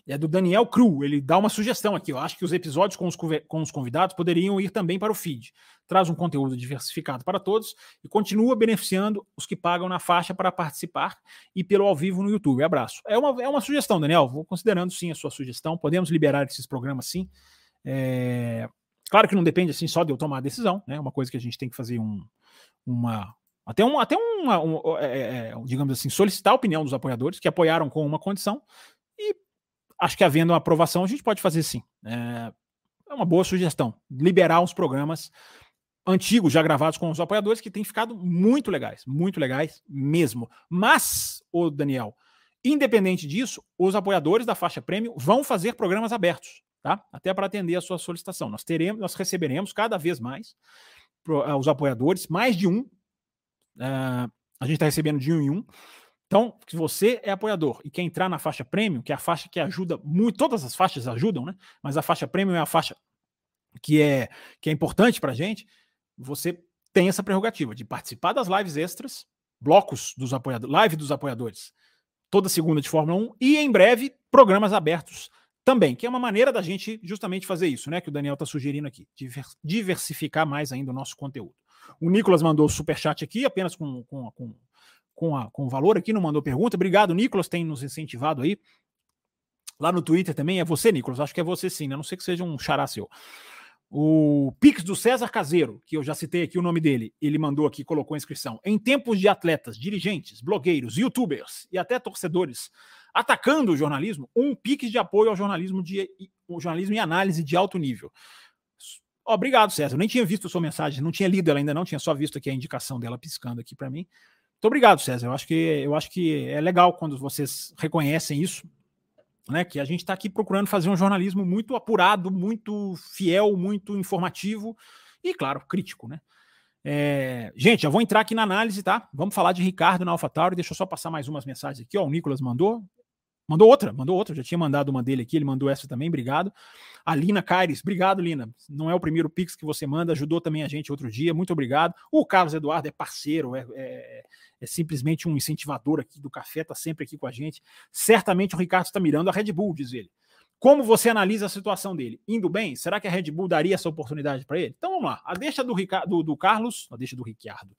é do Daniel Cru. Ele dá uma sugestão aqui. Eu acho que os episódios com os, com os convidados poderiam ir também para o feed. Traz um conteúdo diversificado para todos e continua beneficiando os que pagam na faixa para participar e pelo ao vivo no YouTube. Abraço. É uma, é uma sugestão, Daniel. Vou considerando sim a sua sugestão. Podemos liberar esses programas sim. É... Claro que não depende assim só de eu tomar a decisão, né? É uma coisa que a gente tem que fazer um, uma, até um, até uma, um, é, é, é, digamos assim, solicitar a opinião dos apoiadores que apoiaram com uma condição e acho que havendo uma aprovação, a gente pode fazer sim. É, é uma boa sugestão. Liberar os programas antigos, já gravados com os apoiadores, que têm ficado muito legais, muito legais mesmo. Mas, o Daniel, independente disso, os apoiadores da faixa prêmio vão fazer programas abertos, tá? Até para atender a sua solicitação. Nós teremos, nós receberemos cada vez mais eh, os apoiadores, mais de um. Uh, a gente está recebendo de um em um. Então, se você é apoiador e quer entrar na faixa premium, que é a faixa que ajuda muito, todas as faixas ajudam, né? Mas a faixa premium é a faixa que é, que é importante para a gente, você tem essa prerrogativa de participar das lives extras, blocos dos apoiadores, live dos apoiadores, toda segunda de Fórmula 1 e em breve programas abertos também, que é uma maneira da gente justamente fazer isso, né? Que o Daniel está sugerindo aqui, diversificar mais ainda o nosso conteúdo. O Nicolas mandou o superchat aqui, apenas com, com, com com, a, com o valor aqui, não mandou pergunta. Obrigado, Nicolas, tem nos incentivado aí. Lá no Twitter também é você, Nicolas. Acho que é você sim, né? A não sei que seja um xará seu. O Pix do César Caseiro, que eu já citei aqui o nome dele, ele mandou aqui, colocou a inscrição. Em tempos de atletas, dirigentes, blogueiros, youtubers e até torcedores atacando o jornalismo, um Pix de apoio ao jornalismo de jornalismo e análise de alto nível. Obrigado, César. Eu nem tinha visto sua mensagem, não tinha lido ela ainda, não, tinha só visto aqui a indicação dela piscando aqui para mim. Muito obrigado, César. Eu acho que eu acho que é legal quando vocês reconhecem isso, né? Que a gente está aqui procurando fazer um jornalismo muito apurado, muito fiel, muito informativo e, claro, crítico, né? É, gente, já vou entrar aqui na análise, tá? Vamos falar de Ricardo na AlphaTauri. Deixa eu só passar mais umas mensagens aqui. Ó, o Nicolas mandou. Mandou outra, mandou outra. Já tinha mandado uma dele aqui, ele mandou essa também. Obrigado. A Lina Caires, obrigado, Lina. Não é o primeiro Pix que você manda, ajudou também a gente outro dia. Muito obrigado. O Carlos Eduardo é parceiro, é, é, é simplesmente um incentivador aqui do café, está sempre aqui com a gente. Certamente o Ricardo está mirando a Red Bull, diz ele. Como você analisa a situação dele? Indo bem? Será que a Red Bull daria essa oportunidade para ele? Então vamos lá. A deixa do, Ricardo, do, do Carlos, a deixa do Ricardo,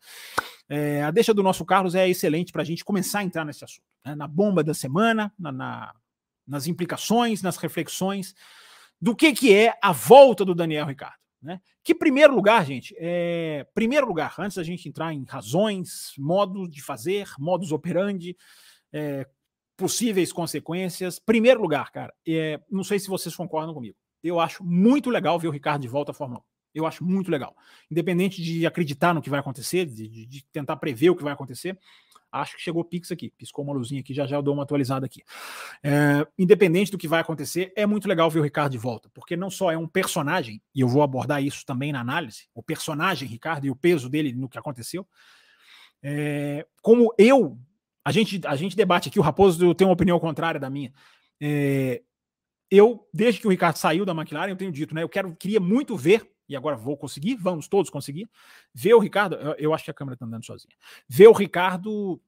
é, a deixa do nosso Carlos é excelente para a gente começar a entrar nesse assunto. Né? Na bomba da semana, na, na, nas implicações, nas reflexões do que, que é a volta do Daniel Ricardo. Né? Que primeiro lugar, gente, é, primeiro lugar, antes da gente entrar em razões, modo de fazer, modus operandi, é, possíveis consequências. Primeiro lugar, cara, é, não sei se vocês concordam comigo. Eu acho muito legal ver o Ricardo de volta à Fórmula 1. Eu acho muito legal. Independente de acreditar no que vai acontecer, de, de, tentar prever o que vai acontecer, acho que chegou o Pix aqui. Piscou uma luzinha aqui, já já eu dou uma atualizada aqui. É, independente do que vai acontecer, é muito legal ver o Ricardo de volta, porque não só é um personagem, e eu vou abordar isso também na análise, o personagem Ricardo e o peso dele no que aconteceu, é, como eu a gente, a gente debate aqui, o Raposo tem uma opinião contrária da minha. É, eu, desde que o Ricardo saiu da McLaren, eu tenho dito, né? Eu quero, queria muito ver, e agora vou conseguir, vamos todos conseguir, ver o Ricardo. Eu, eu acho que a câmera está andando sozinha. Ver o Ricardo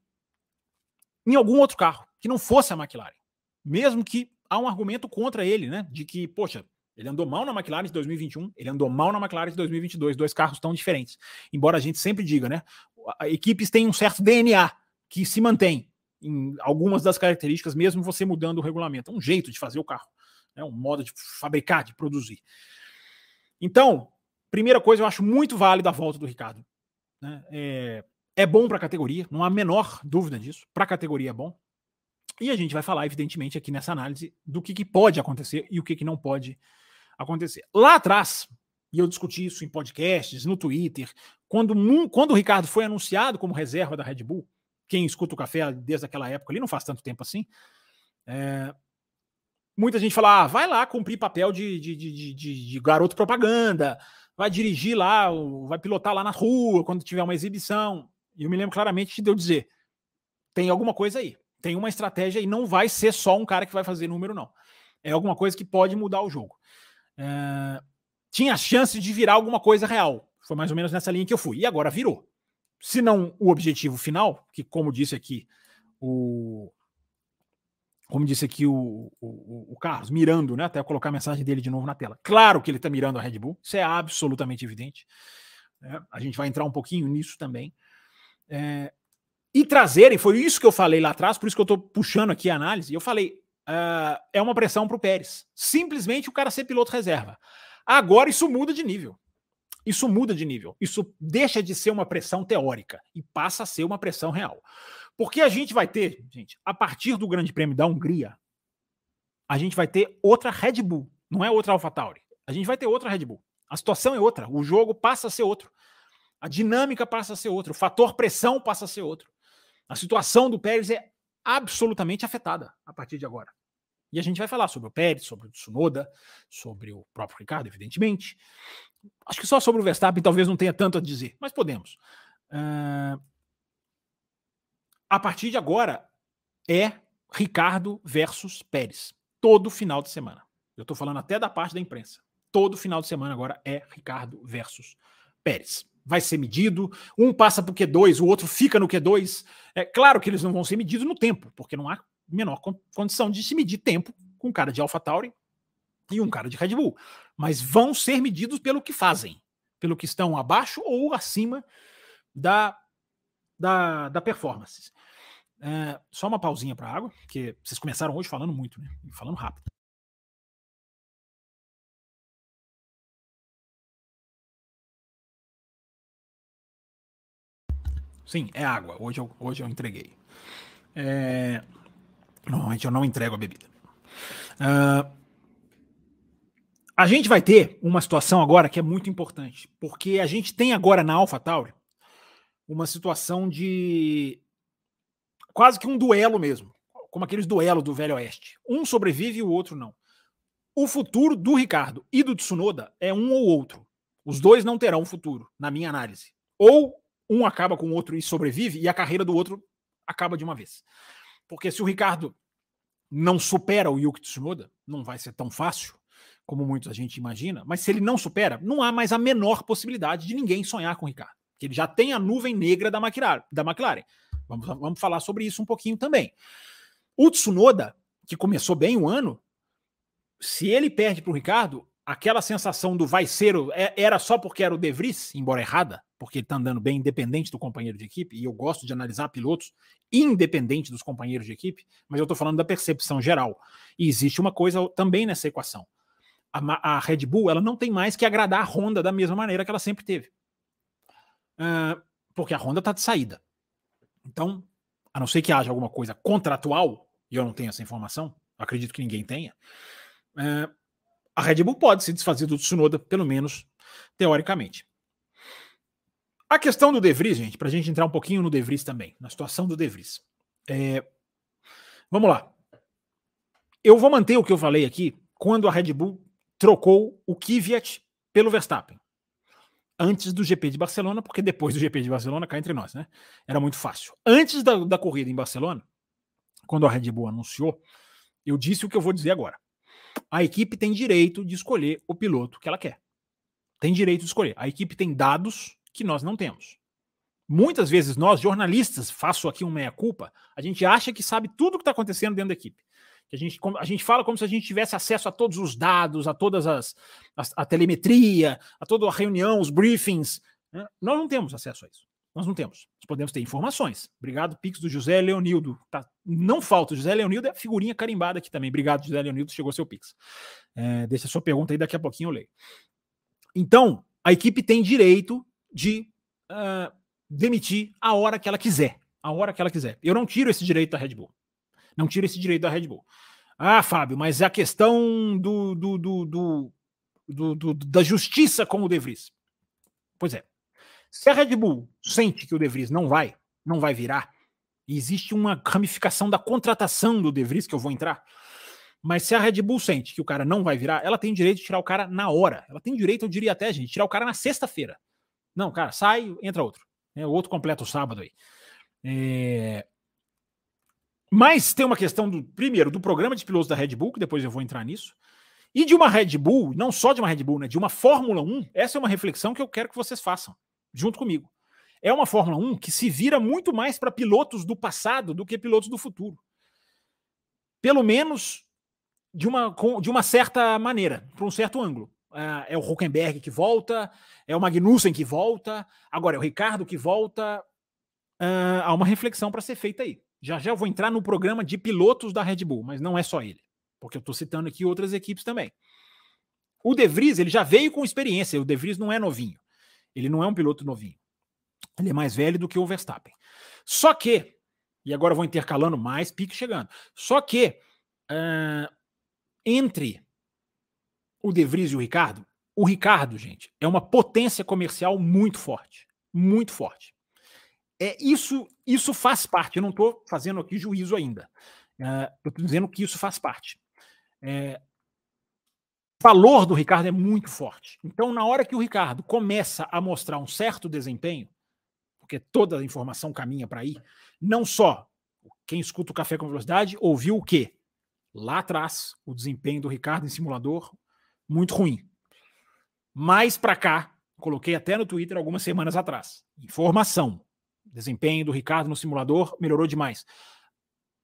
em algum outro carro, que não fosse a McLaren. Mesmo que há um argumento contra ele, né? De que, poxa, ele andou mal na McLaren de 2021, ele andou mal na McLaren de 2022, dois carros tão diferentes. Embora a gente sempre diga, né? Equipes têm um certo DNA que se mantém em algumas das características, mesmo você mudando o regulamento. É um jeito de fazer o carro, é um modo de fabricar, de produzir. Então, primeira coisa, eu acho muito válida a volta do Ricardo. Né? É, é bom para a categoria, não há a menor dúvida disso. Para a categoria é bom. E a gente vai falar, evidentemente, aqui nessa análise do que, que pode acontecer e o que, que não pode acontecer. Lá atrás, e eu discuti isso em podcasts, no Twitter, quando, quando o Ricardo foi anunciado como reserva da Red Bull, quem escuta o café desde aquela época ali, não faz tanto tempo assim. É, muita gente fala: ah, vai lá cumprir papel de, de, de, de, de garoto propaganda, vai dirigir lá, vai pilotar lá na rua quando tiver uma exibição. E eu me lembro claramente de eu dizer: tem alguma coisa aí, tem uma estratégia e não vai ser só um cara que vai fazer número, não. É alguma coisa que pode mudar o jogo. É, tinha chance de virar alguma coisa real. Foi mais ou menos nessa linha que eu fui. E agora virou se não o objetivo final, que como disse aqui o como disse aqui o, o, o Carlos, mirando, né? Até colocar a mensagem dele de novo na tela. Claro que ele está mirando a Red Bull, isso é absolutamente evidente. Né? A gente vai entrar um pouquinho nisso também. É, e trazerem, foi isso que eu falei lá atrás, por isso que eu estou puxando aqui a análise. Eu falei, uh, é uma pressão para o Pérez. Simplesmente o cara ser piloto reserva. Agora isso muda de nível. Isso muda de nível. Isso deixa de ser uma pressão teórica e passa a ser uma pressão real. Porque a gente vai ter, gente, a partir do Grande Prêmio da Hungria, a gente vai ter outra Red Bull, não é outra AlphaTauri. A gente vai ter outra Red Bull. A situação é outra, o jogo passa a ser outro. A dinâmica passa a ser outro, o fator pressão passa a ser outro. A situação do Pérez é absolutamente afetada a partir de agora. E a gente vai falar sobre o Pérez, sobre o Tsunoda, sobre o próprio Ricardo, evidentemente. Acho que só sobre o Verstappen talvez não tenha tanto a dizer, mas podemos. Uh, a partir de agora é Ricardo versus Pérez. Todo final de semana. Eu estou falando até da parte da imprensa. Todo final de semana agora é Ricardo versus Pérez. Vai ser medido, um passa para o Q2, o outro fica no Q2. É claro que eles não vão ser medidos no tempo, porque não há menor condição de se medir tempo com cara de AlphaTauri e um cara de Red Bull mas vão ser medidos pelo que fazem, pelo que estão abaixo ou acima da da, da performance. É, só uma pausinha para água, porque vocês começaram hoje falando muito, né? Falando rápido. Sim, é água. Hoje eu, hoje eu entreguei. É... Normalmente eu não entrego a bebida. Uh... A gente vai ter uma situação agora que é muito importante, porque a gente tem agora na AlphaTauri uma situação de quase que um duelo mesmo, como aqueles duelos do Velho Oeste. Um sobrevive e o outro não. O futuro do Ricardo e do Tsunoda é um ou outro. Os dois não terão futuro, na minha análise. Ou um acaba com o outro e sobrevive, e a carreira do outro acaba de uma vez. Porque se o Ricardo não supera o Yuki Tsunoda, não vai ser tão fácil como muita gente imagina, mas se ele não supera, não há mais a menor possibilidade de ninguém sonhar com o Ricardo. Que ele já tem a nuvem negra da McLaren. Da McLaren. Vamos, vamos falar sobre isso um pouquinho também. O Tsunoda, que começou bem o ano, se ele perde para o Ricardo, aquela sensação do vai ser, é, era só porque era o De Vries, embora errada, porque ele está andando bem independente do companheiro de equipe, e eu gosto de analisar pilotos independente dos companheiros de equipe, mas eu estou falando da percepção geral. E existe uma coisa também nessa equação. A, a, Red Bull ela não tem mais que agradar a Honda da mesma maneira que ela sempre teve. Uh, porque a Honda está de saída. Então, a não ser que haja alguma coisa contratual, e eu não tenho essa informação, acredito que ninguém tenha, uh, a Red Bull pode se desfazer do Tsunoda, pelo menos teoricamente. A questão do De Vries, gente, para a gente entrar um pouquinho no De Vries também, na situação do De Vries. É... Vamos lá. Eu vou manter o que eu falei aqui quando a Red Bull trocou o Kvyat pelo Verstappen. Antes do GP de Barcelona, porque depois do GP de Barcelona, cá entre nós, né? Era muito fácil. Antes da, da corrida em Barcelona, quando a Red Bull anunciou, eu disse o que eu vou dizer agora. A equipe tem direito de escolher o piloto que ela quer. Tem direito de escolher. A equipe tem dados que nós não temos. Muitas vezes nós, jornalistas, faço aqui um meia-culpa, a gente acha que sabe tudo o que está acontecendo dentro da equipe. Que a, gente, a gente fala como se a gente tivesse acesso a todos os dados, a todas as. a, a telemetria, a toda a reunião, os briefings. Né? Nós não temos acesso a isso. Nós não temos. Nós podemos ter informações. Obrigado, Pix do José Leonildo. Tá, não falta. O José Leonildo é figurinha carimbada aqui também. Obrigado, José Leonildo. Chegou seu Pix. É, deixa a sua pergunta aí, daqui a pouquinho eu leio. Então, a equipe tem direito de uh, demitir a hora que ela quiser. A hora que ela quiser. Eu não tiro esse direito da Red Bull. Não tiro esse direito da Red Bull. Ah, Fábio, mas é a questão do, do, do, do, da justiça com o De Vries. Pois é. Se a Red Bull sente que o De Vries não vai, não vai virar, existe uma ramificação da contratação do De Vries que eu vou entrar, mas se a Red Bull sente que o cara não vai virar, ela tem direito de tirar o cara na hora. Ela tem direito, eu diria até, gente, tirar o cara na sexta-feira. Não, cara, sai, entra outro. É, o outro completa o sábado aí. É... Mas tem uma questão do, primeiro, do programa de pilotos da Red Bull, que depois eu vou entrar nisso, e de uma Red Bull, não só de uma Red Bull, né, de uma Fórmula 1. Essa é uma reflexão que eu quero que vocês façam, junto comigo. É uma Fórmula 1 que se vira muito mais para pilotos do passado do que pilotos do futuro. Pelo menos de uma, de uma certa maneira, para um certo ângulo. É, é o Huckenberg que volta, é o Magnussen que volta, agora é o Ricardo que volta. Uh, há uma reflexão para ser feita aí. Já já eu vou entrar no programa de pilotos da Red Bull, mas não é só ele, porque eu estou citando aqui outras equipes também. O De Vries, ele já veio com experiência, o De Vries não é novinho. Ele não é um piloto novinho. Ele é mais velho do que o Verstappen. Só que, e agora eu vou intercalando mais, pique chegando. Só que, uh, entre o De Vries e o Ricardo, o Ricardo, gente, é uma potência comercial muito forte. Muito forte. É, isso, isso faz parte. Eu não estou fazendo aqui juízo ainda. É, eu estou dizendo que isso faz parte. É, o valor do Ricardo é muito forte. Então, na hora que o Ricardo começa a mostrar um certo desempenho, porque toda a informação caminha para aí, não só quem escuta o Café com Velocidade ouviu o quê? Lá atrás, o desempenho do Ricardo em simulador muito ruim. Mais para cá, coloquei até no Twitter algumas semanas atrás. Informação. Desempenho do Ricardo no simulador melhorou demais.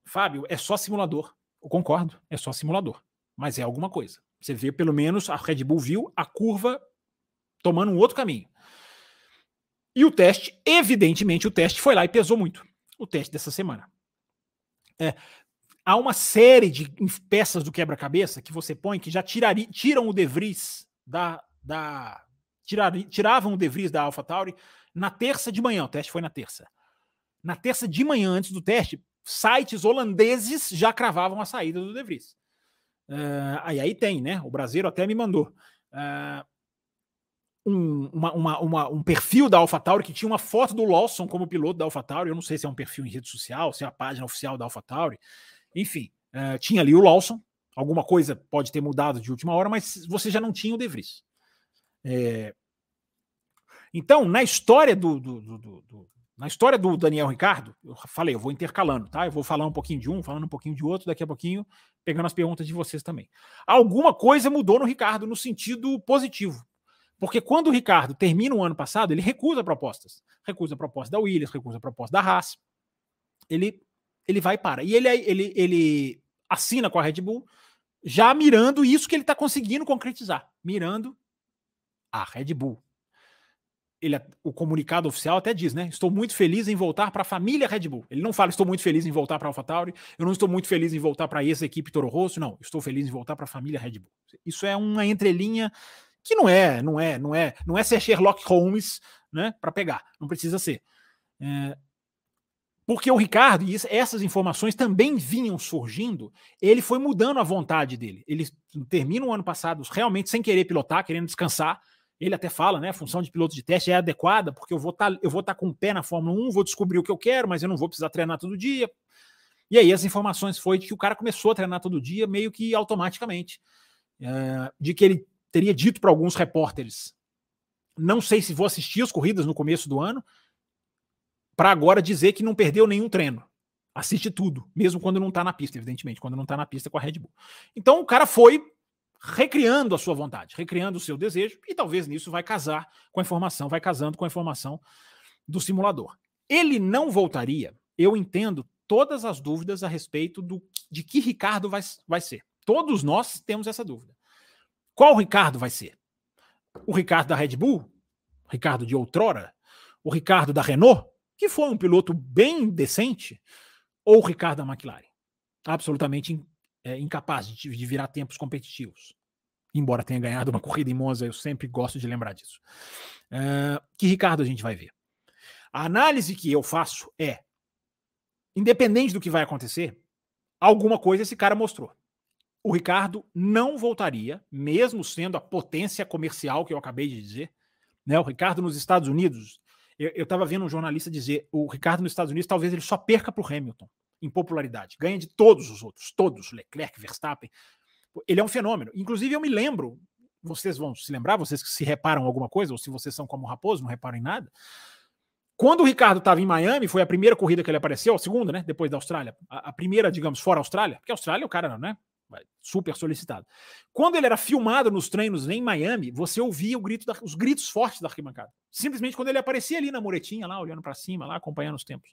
Fábio, é só simulador. Eu concordo, é só simulador. Mas é alguma coisa. Você vê, pelo menos, a Red Bull viu a curva tomando um outro caminho. E o teste, evidentemente, o teste foi lá e pesou muito. O teste dessa semana. É, há uma série de peças do quebra-cabeça que você põe que já tirari, tiram o De Vries da. da tirari, tiravam o De Vries da AlphaTauri na terça de manhã. O teste foi na terça. Na terça de manhã, antes do teste, sites holandeses já cravavam a saída do De Vries. Uh, aí, aí tem, né? O brasileiro até me mandou. Uh, um, uma, uma, uma, um perfil da AlphaTauri que tinha uma foto do Lawson como piloto da AlphaTauri. Eu não sei se é um perfil em rede social, se é a página oficial da AlphaTauri. Enfim, uh, tinha ali o Lawson. Alguma coisa pode ter mudado de última hora, mas você já não tinha o De Vries. É... Então, na história do, do, do, do, na história do Daniel Ricardo, eu falei, eu vou intercalando, tá? Eu vou falar um pouquinho de um, falando um pouquinho de outro, daqui a pouquinho, pegando as perguntas de vocês também. Alguma coisa mudou no Ricardo no sentido positivo. Porque quando o Ricardo termina o ano passado, ele recusa propostas. Recusa a proposta da Williams, recusa a proposta da Haas. Ele, ele vai para. E ele, ele, ele assina com a Red Bull, já mirando isso que ele está conseguindo concretizar. Mirando a Red Bull. Ele, o comunicado oficial até diz, né? Estou muito feliz em voltar para a família Red Bull. Ele não fala estou muito feliz em voltar para a AlphaTauri, eu não estou muito feliz em voltar para essa equipe Toro Rosso, não. Estou feliz em voltar para a família Red Bull. Isso é uma entrelinha que não é, não é, não é, não é ser Sherlock Holmes, né, para pegar, não precisa ser. É, porque o Ricardo, e essas informações também vinham surgindo, ele foi mudando a vontade dele. Ele termina o ano passado realmente sem querer pilotar, querendo descansar. Ele até fala, né? A função de piloto de teste é adequada, porque eu vou tá, estar tá com o pé na Fórmula 1, vou descobrir o que eu quero, mas eu não vou precisar treinar todo dia. E aí as informações foi de que o cara começou a treinar todo dia meio que automaticamente. É, de que ele teria dito para alguns repórteres: não sei se vou assistir as corridas no começo do ano, para agora dizer que não perdeu nenhum treino. Assiste tudo, mesmo quando não está na pista, evidentemente, quando não está na pista com a Red Bull. Então o cara foi recriando a sua vontade, recriando o seu desejo, e talvez nisso vai casar com a informação, vai casando com a informação do simulador. Ele não voltaria, eu entendo todas as dúvidas a respeito do, de que Ricardo vai, vai ser. Todos nós temos essa dúvida. Qual Ricardo vai ser? O Ricardo da Red Bull? O Ricardo de outrora? O Ricardo da Renault? Que foi um piloto bem decente? Ou o Ricardo da McLaren? Absolutamente é, incapaz de, de virar tempos competitivos. Embora tenha ganhado uma corrida em Monza, eu sempre gosto de lembrar disso. Uh, que Ricardo a gente vai ver? A análise que eu faço é: independente do que vai acontecer, alguma coisa esse cara mostrou o Ricardo não voltaria, mesmo sendo a potência comercial que eu acabei de dizer. Né? O Ricardo nos Estados Unidos, eu estava vendo um jornalista dizer, o Ricardo nos Estados Unidos talvez ele só perca para o Hamilton em popularidade, ganha de todos os outros, todos, Leclerc, Verstappen. Ele é um fenômeno. Inclusive eu me lembro, vocês vão se lembrar, vocês que se reparam alguma coisa, ou se vocês são como o Raposo, não reparam em nada. Quando o Ricardo estava em Miami, foi a primeira corrida que ele apareceu, a segunda, né? Depois da Austrália. A, a primeira, digamos, fora a Austrália, porque a Austrália o cara, né? Super solicitado. Quando ele era filmado nos treinos em Miami, você ouvia grito da, os gritos fortes da arquibancada. Simplesmente quando ele aparecia ali na muretinha, lá, olhando para cima, lá, acompanhando os tempos.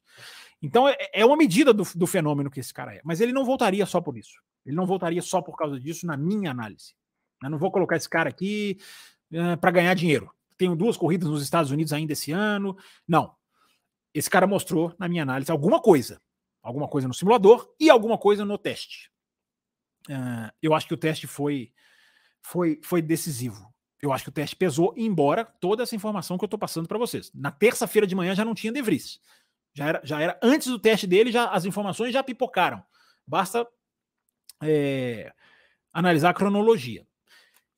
Então é, é uma medida do, do, fenômeno que esse cara é. Mas ele não voltaria só por isso. Ele não voltaria só por causa disso, na minha análise. Eu não vou colocar esse cara aqui eh, para ganhar dinheiro. Tenho duas corridas nos Estados Unidos ainda esse ano. Não. Esse cara mostrou, na minha análise, alguma coisa. Alguma coisa no simulador e alguma coisa no teste. Uh, eu acho que o teste foi, foi, foi decisivo. Eu acho que o teste pesou, embora toda essa informação que eu estou passando para vocês. Na terça-feira de manhã já não tinha De Vries. Já era, já era antes do teste dele, já as informações já pipocaram. Basta é, analisar a cronologia.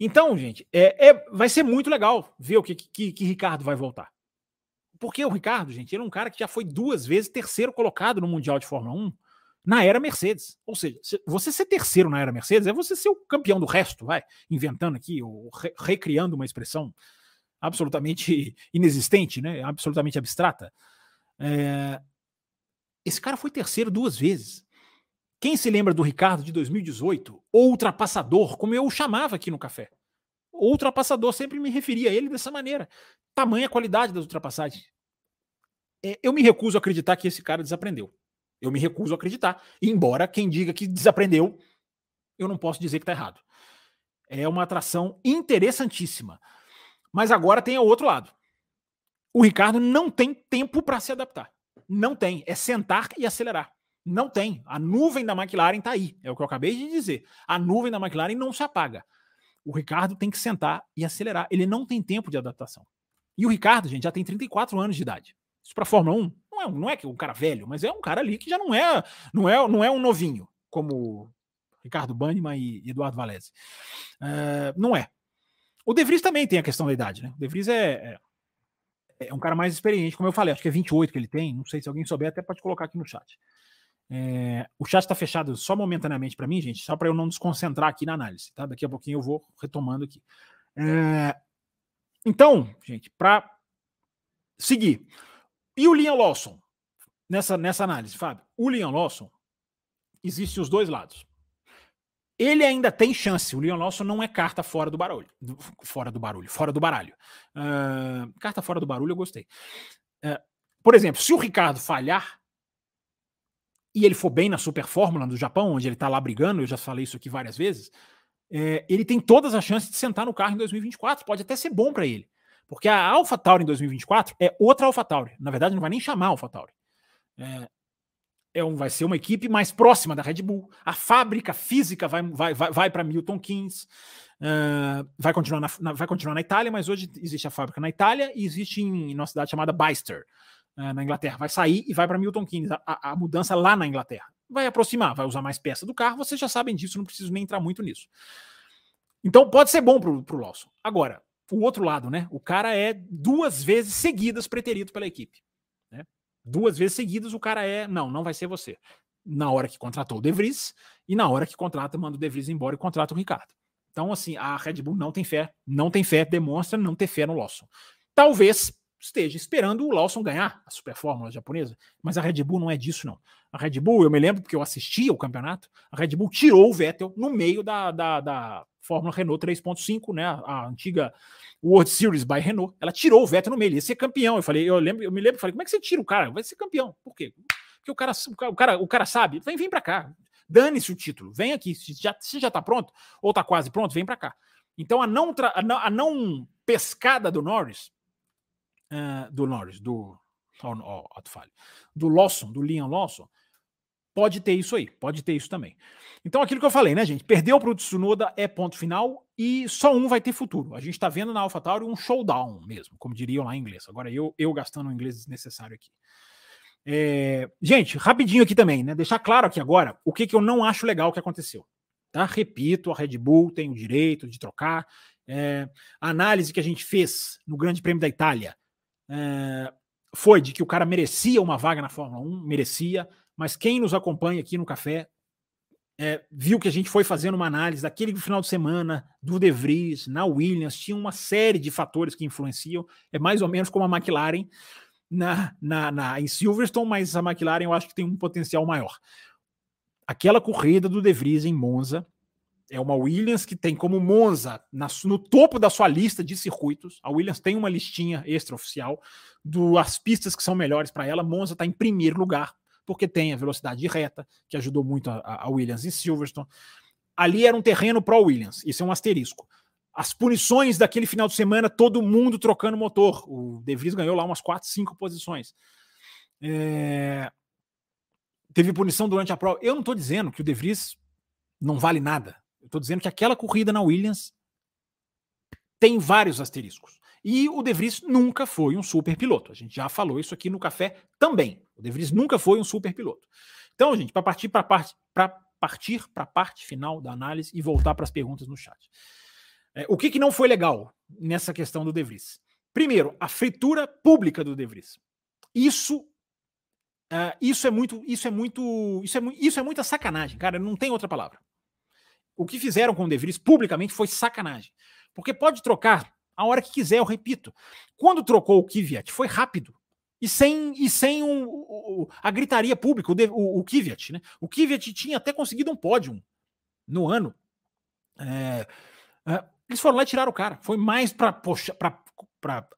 Então, gente, é, é, vai ser muito legal ver o que, que, que Ricardo vai voltar. Porque o Ricardo, gente, ele é um cara que já foi duas vezes terceiro colocado no Mundial de Fórmula 1 na era Mercedes. Ou seja, você ser terceiro na era Mercedes é você ser o campeão do resto, vai, inventando aqui, ou re recriando uma expressão absolutamente inexistente, né? absolutamente abstrata. É... Esse cara foi terceiro duas vezes. Quem se lembra do Ricardo de 2018? Ultrapassador, como eu o chamava aqui no café. Ultrapassador, sempre me referia a ele dessa maneira. Tamanha qualidade das ultrapassagens. É, eu me recuso a acreditar que esse cara desaprendeu. Eu me recuso a acreditar. Embora quem diga que desaprendeu, eu não posso dizer que está errado. É uma atração interessantíssima. Mas agora tem o outro lado. o Ricardo não tem tempo para se adaptar. Não tem. É sentar e acelerar. Não tem. A nuvem da McLaren está aí. É o que eu acabei de dizer. A nuvem da McLaren não se apaga. O Ricardo tem que sentar e acelerar. Ele não tem tempo de adaptação. E o Ricardo, gente, já tem 34 anos de idade. Isso para Fórmula 1 não é, não é que um cara velho, mas é um cara ali que já não é, não é, não é um novinho, como Ricardo Banniman e Eduardo Valese. Uh, não é. O De Vries também tem a questão da idade, né? O De Vries é, é é um cara mais experiente, como eu falei, acho que é 28 que ele tem, não sei se alguém souber, até pode colocar aqui no chat. É, o chat está fechado só momentaneamente para mim, gente, só para eu não desconcentrar aqui na análise, tá? Daqui a pouquinho eu vou retomando aqui. É, então, gente, para seguir. E o Liam Lawson? Nessa, nessa análise, Fábio, o Liam Lawson, existe os dois lados ele ainda tem chance. O Leon Lawson não é carta fora do barulho. Fora do barulho, fora do baralho. Uh, carta fora do barulho, eu gostei. Uh, por exemplo, se o Ricardo falhar e ele for bem na Super Fórmula do Japão, onde ele está lá brigando, eu já falei isso aqui várias vezes, é, ele tem todas as chances de sentar no carro em 2024. Pode até ser bom para ele. Porque a AlphaTauri em 2024 é outra AlphaTauri. Na verdade, não vai nem chamar AlphaTauri. É, é um, vai ser uma equipe mais próxima da Red Bull. A fábrica física vai, vai, vai, vai para Milton Keynes. Uh, vai, continuar na, na, vai continuar na Itália, mas hoje existe a fábrica na Itália e existe em, em uma cidade chamada Bicester, uh, na Inglaterra. Vai sair e vai para Milton Keynes. A, a, a, mudança lá na Inglaterra. Vai aproximar, vai usar mais peça do carro. Vocês já sabem disso, não preciso nem entrar muito nisso. Então pode ser bom para o Lawson. Agora, o outro lado, né? O cara é duas vezes seguidas preterido pela equipe duas vezes seguidas, o cara é, não, não vai ser você. Na hora que contratou o De Vries e na hora que contrata, manda o De Vries embora e contrata o Ricardo. Então, assim, a Red Bull não tem fé, não tem fé, demonstra não ter fé no Lawson. Talvez esteja esperando o Lawson ganhar a Super Fórmula japonesa, mas a Red Bull não é disso, não. A Red Bull, eu me lembro porque eu assisti ao campeonato, a Red Bull tirou o Vettel no meio da, da, da Fórmula Renault 3.5, né? A antiga World Series by Renault. Ela tirou o Vettel no meio, ele ia ser campeão. Eu falei, eu lembro, eu me lembro, falei, como é que você tira o cara? Vai ser campeão. Por quê? Porque o cara, o cara, o cara sabe, vem, vem para cá. Dane-se o título, vem aqui. Se já, se já tá pronto, ou tá quase pronto, vem para cá. Então a não, a não, a não pescada do Norris, uh, do Norris, do, oh, oh, do Lawson, do Liam Lawson, pode ter isso aí, pode ter isso também. Então, aquilo que eu falei, né, gente? Perdeu para o Tsunoda é ponto final e só um vai ter futuro. A gente está vendo na AlphaTauri um showdown mesmo, como diriam lá em inglês. Agora, eu, eu gastando o inglês desnecessário aqui. É, gente, rapidinho aqui também, né? Deixar claro aqui agora o que, que eu não acho legal que aconteceu. Tá? Repito, a Red Bull tem o direito de trocar. É, a análise que a gente fez no Grande Prêmio da Itália é, foi de que o cara merecia uma vaga na Fórmula 1, merecia, mas quem nos acompanha aqui no café é, viu que a gente foi fazendo uma análise daquele final de semana do De Vries, na Williams, tinha uma série de fatores que influenciam. É mais ou menos como a McLaren na, na, na, em Silverstone, mas a McLaren eu acho que tem um potencial maior. Aquela corrida do De Vries em Monza é uma Williams que tem como Monza na, no topo da sua lista de circuitos. A Williams tem uma listinha extraoficial das pistas que são melhores para ela. Monza está em primeiro lugar porque tem a velocidade reta, que ajudou muito a, a Williams em Silverstone. Ali era um terreno pro Williams, isso é um asterisco. As punições daquele final de semana, todo mundo trocando motor. O De Vries ganhou lá umas 4, 5 posições. É... Teve punição durante a prova. Eu não estou dizendo que o De Vries não vale nada. Eu estou dizendo que aquela corrida na Williams tem vários asteriscos. E o De Vries nunca foi um super piloto. A gente já falou isso aqui no café também. O De Vries nunca foi um super piloto. Então, gente, para partir para parte para partir para a parte final da análise e voltar para as perguntas no chat. É, o que, que não foi legal nessa questão do De Vries? Primeiro, a fritura pública do De Vries. Isso uh, isso é muito isso é muito isso é, isso é muita sacanagem, cara, não tem outra palavra. O que fizeram com o De Vries publicamente foi sacanagem. Porque pode trocar a hora que quiser, eu repito. Quando trocou o Kvyat, foi rápido. E sem, e sem um, um, a gritaria pública, o, o, Kvyat, né? O Kvyat tinha até conseguido um pódio no ano. É, é, eles foram lá e tiraram o cara. Foi mais para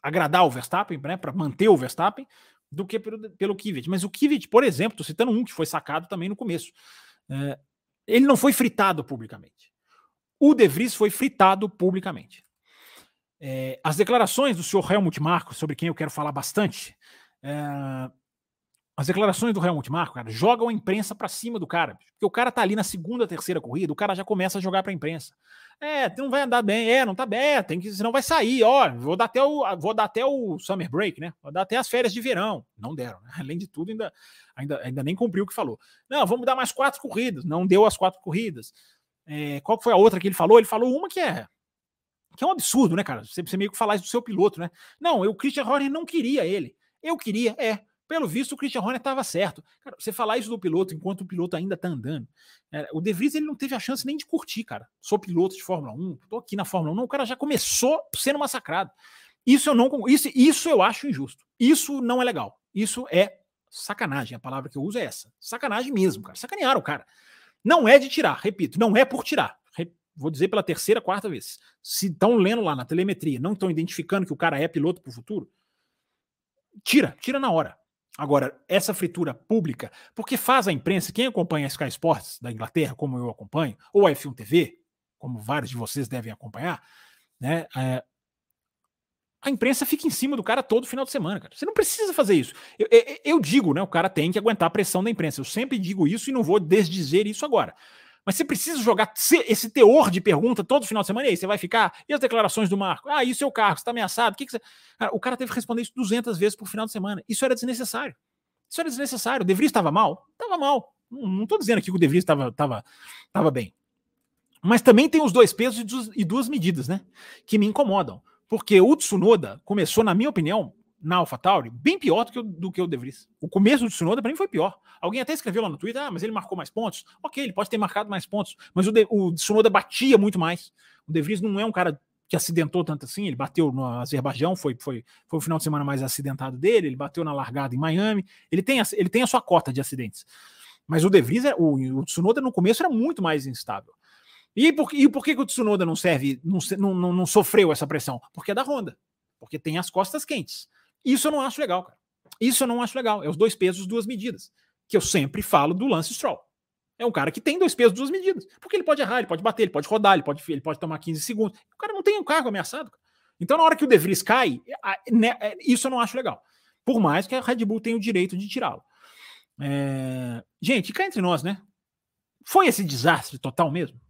agradar o Verstappen, né? para manter o Verstappen, do que pelo, pelo Kvyat. Mas o Kvyat, por exemplo, estou citando um que foi sacado também no começo. É, ele não foi fritado publicamente. O De Vries foi fritado publicamente. É, as declarações do senhor Helmut Marko, sobre quem eu quero falar bastante, é, as declarações do Helmut Marko, cara, jogam a imprensa para cima do cara. Porque o cara tá ali na segunda, terceira corrida, o cara já começa a jogar para a imprensa. É, não vai andar bem, é, não tá bem, é, tem que, senão vai sair, ó, vou dar até o, vou dar até o summer break, né? Vou dar até as férias de verão. Não deram, né? Além de tudo, ainda, ainda, ainda nem cumpriu o que falou. Não, vamos dar mais quatro corridas. Não deu as quatro corridas. É, qual foi a outra que ele falou? Ele falou uma que é que é um absurdo, né, cara? Você, você meio que falar isso do seu piloto, né? Não, eu, o Christian Horner não queria ele. Eu queria, é. Pelo visto, o Christian Horner estava certo. Cara, você falar isso do piloto enquanto o piloto ainda está andando. É, o De Vries ele não teve a chance nem de curtir, cara. Sou piloto de Fórmula 1, tô aqui na Fórmula 1. Não, o cara já começou sendo massacrado. Isso eu não isso, isso eu acho injusto. Isso não é legal. Isso é sacanagem. A palavra que eu uso é essa. Sacanagem mesmo, cara. Sacanearam o cara. Não é de tirar, repito, não é por tirar. Vou dizer pela terceira, quarta vez. Se estão lendo lá na telemetria, não estão identificando que o cara é piloto para o futuro, tira, tira na hora. Agora, essa fritura pública, porque faz a imprensa, quem acompanha a Sky Sports da Inglaterra, como eu acompanho, ou a F1 TV, como vários de vocês devem acompanhar, né? É, a imprensa fica em cima do cara todo final de semana, cara. Você não precisa fazer isso. Eu, eu, eu, digo, né? O cara tem que aguentar a pressão da imprensa. Eu sempre digo isso e não vou desdizer isso agora. Mas você precisa jogar esse teor de pergunta todo final de semana. E aí, você vai ficar? E as declarações do Marco? Ah, e o seu carro? Você está ameaçado? O que, que você... Cara, o cara teve que responder isso 200 vezes por final de semana. Isso era desnecessário. Isso era desnecessário. O De Vries estava mal? Estava mal. Não estou dizendo aqui que o De Vries estava tava, tava bem. Mas também tem os dois pesos e duas medidas, né? Que me incomodam. Porque o Tsunoda começou, na minha opinião, na AlphaTauri bem pior do que, o, do que o De Vries. O começo do Tsunoda para mim foi pior. Alguém até escreveu lá no Twitter, ah, mas ele marcou mais pontos. Ok, ele pode ter marcado mais pontos, mas o, de, o Tsunoda batia muito mais. O De Vries não é um cara que acidentou tanto assim, ele bateu no Azerbaijão, foi, foi, foi o final de semana mais acidentado dele, ele bateu na largada em Miami, ele tem a, ele tem a sua cota de acidentes. Mas o De Vries, é, o, o Tsunoda no começo era muito mais instável. E por, e por que, que o Tsunoda não serve, não, não, não sofreu essa pressão? Porque é da Honda, porque tem as costas quentes. Isso eu não acho legal, cara. Isso eu não acho legal. É os dois pesos, duas medidas. Que eu sempre falo do Lance Stroll. É um cara que tem dois pesos, duas medidas. Porque ele pode errar, ele pode bater, ele pode rodar, ele pode, ele pode tomar 15 segundos. O cara não tem um cargo ameaçado. Então, na hora que o De Vries cai, né, é, isso eu não acho legal. Por mais que a Red Bull tenha o direito de tirá-lo. É... Gente, cá entre nós, né? Foi esse desastre total mesmo?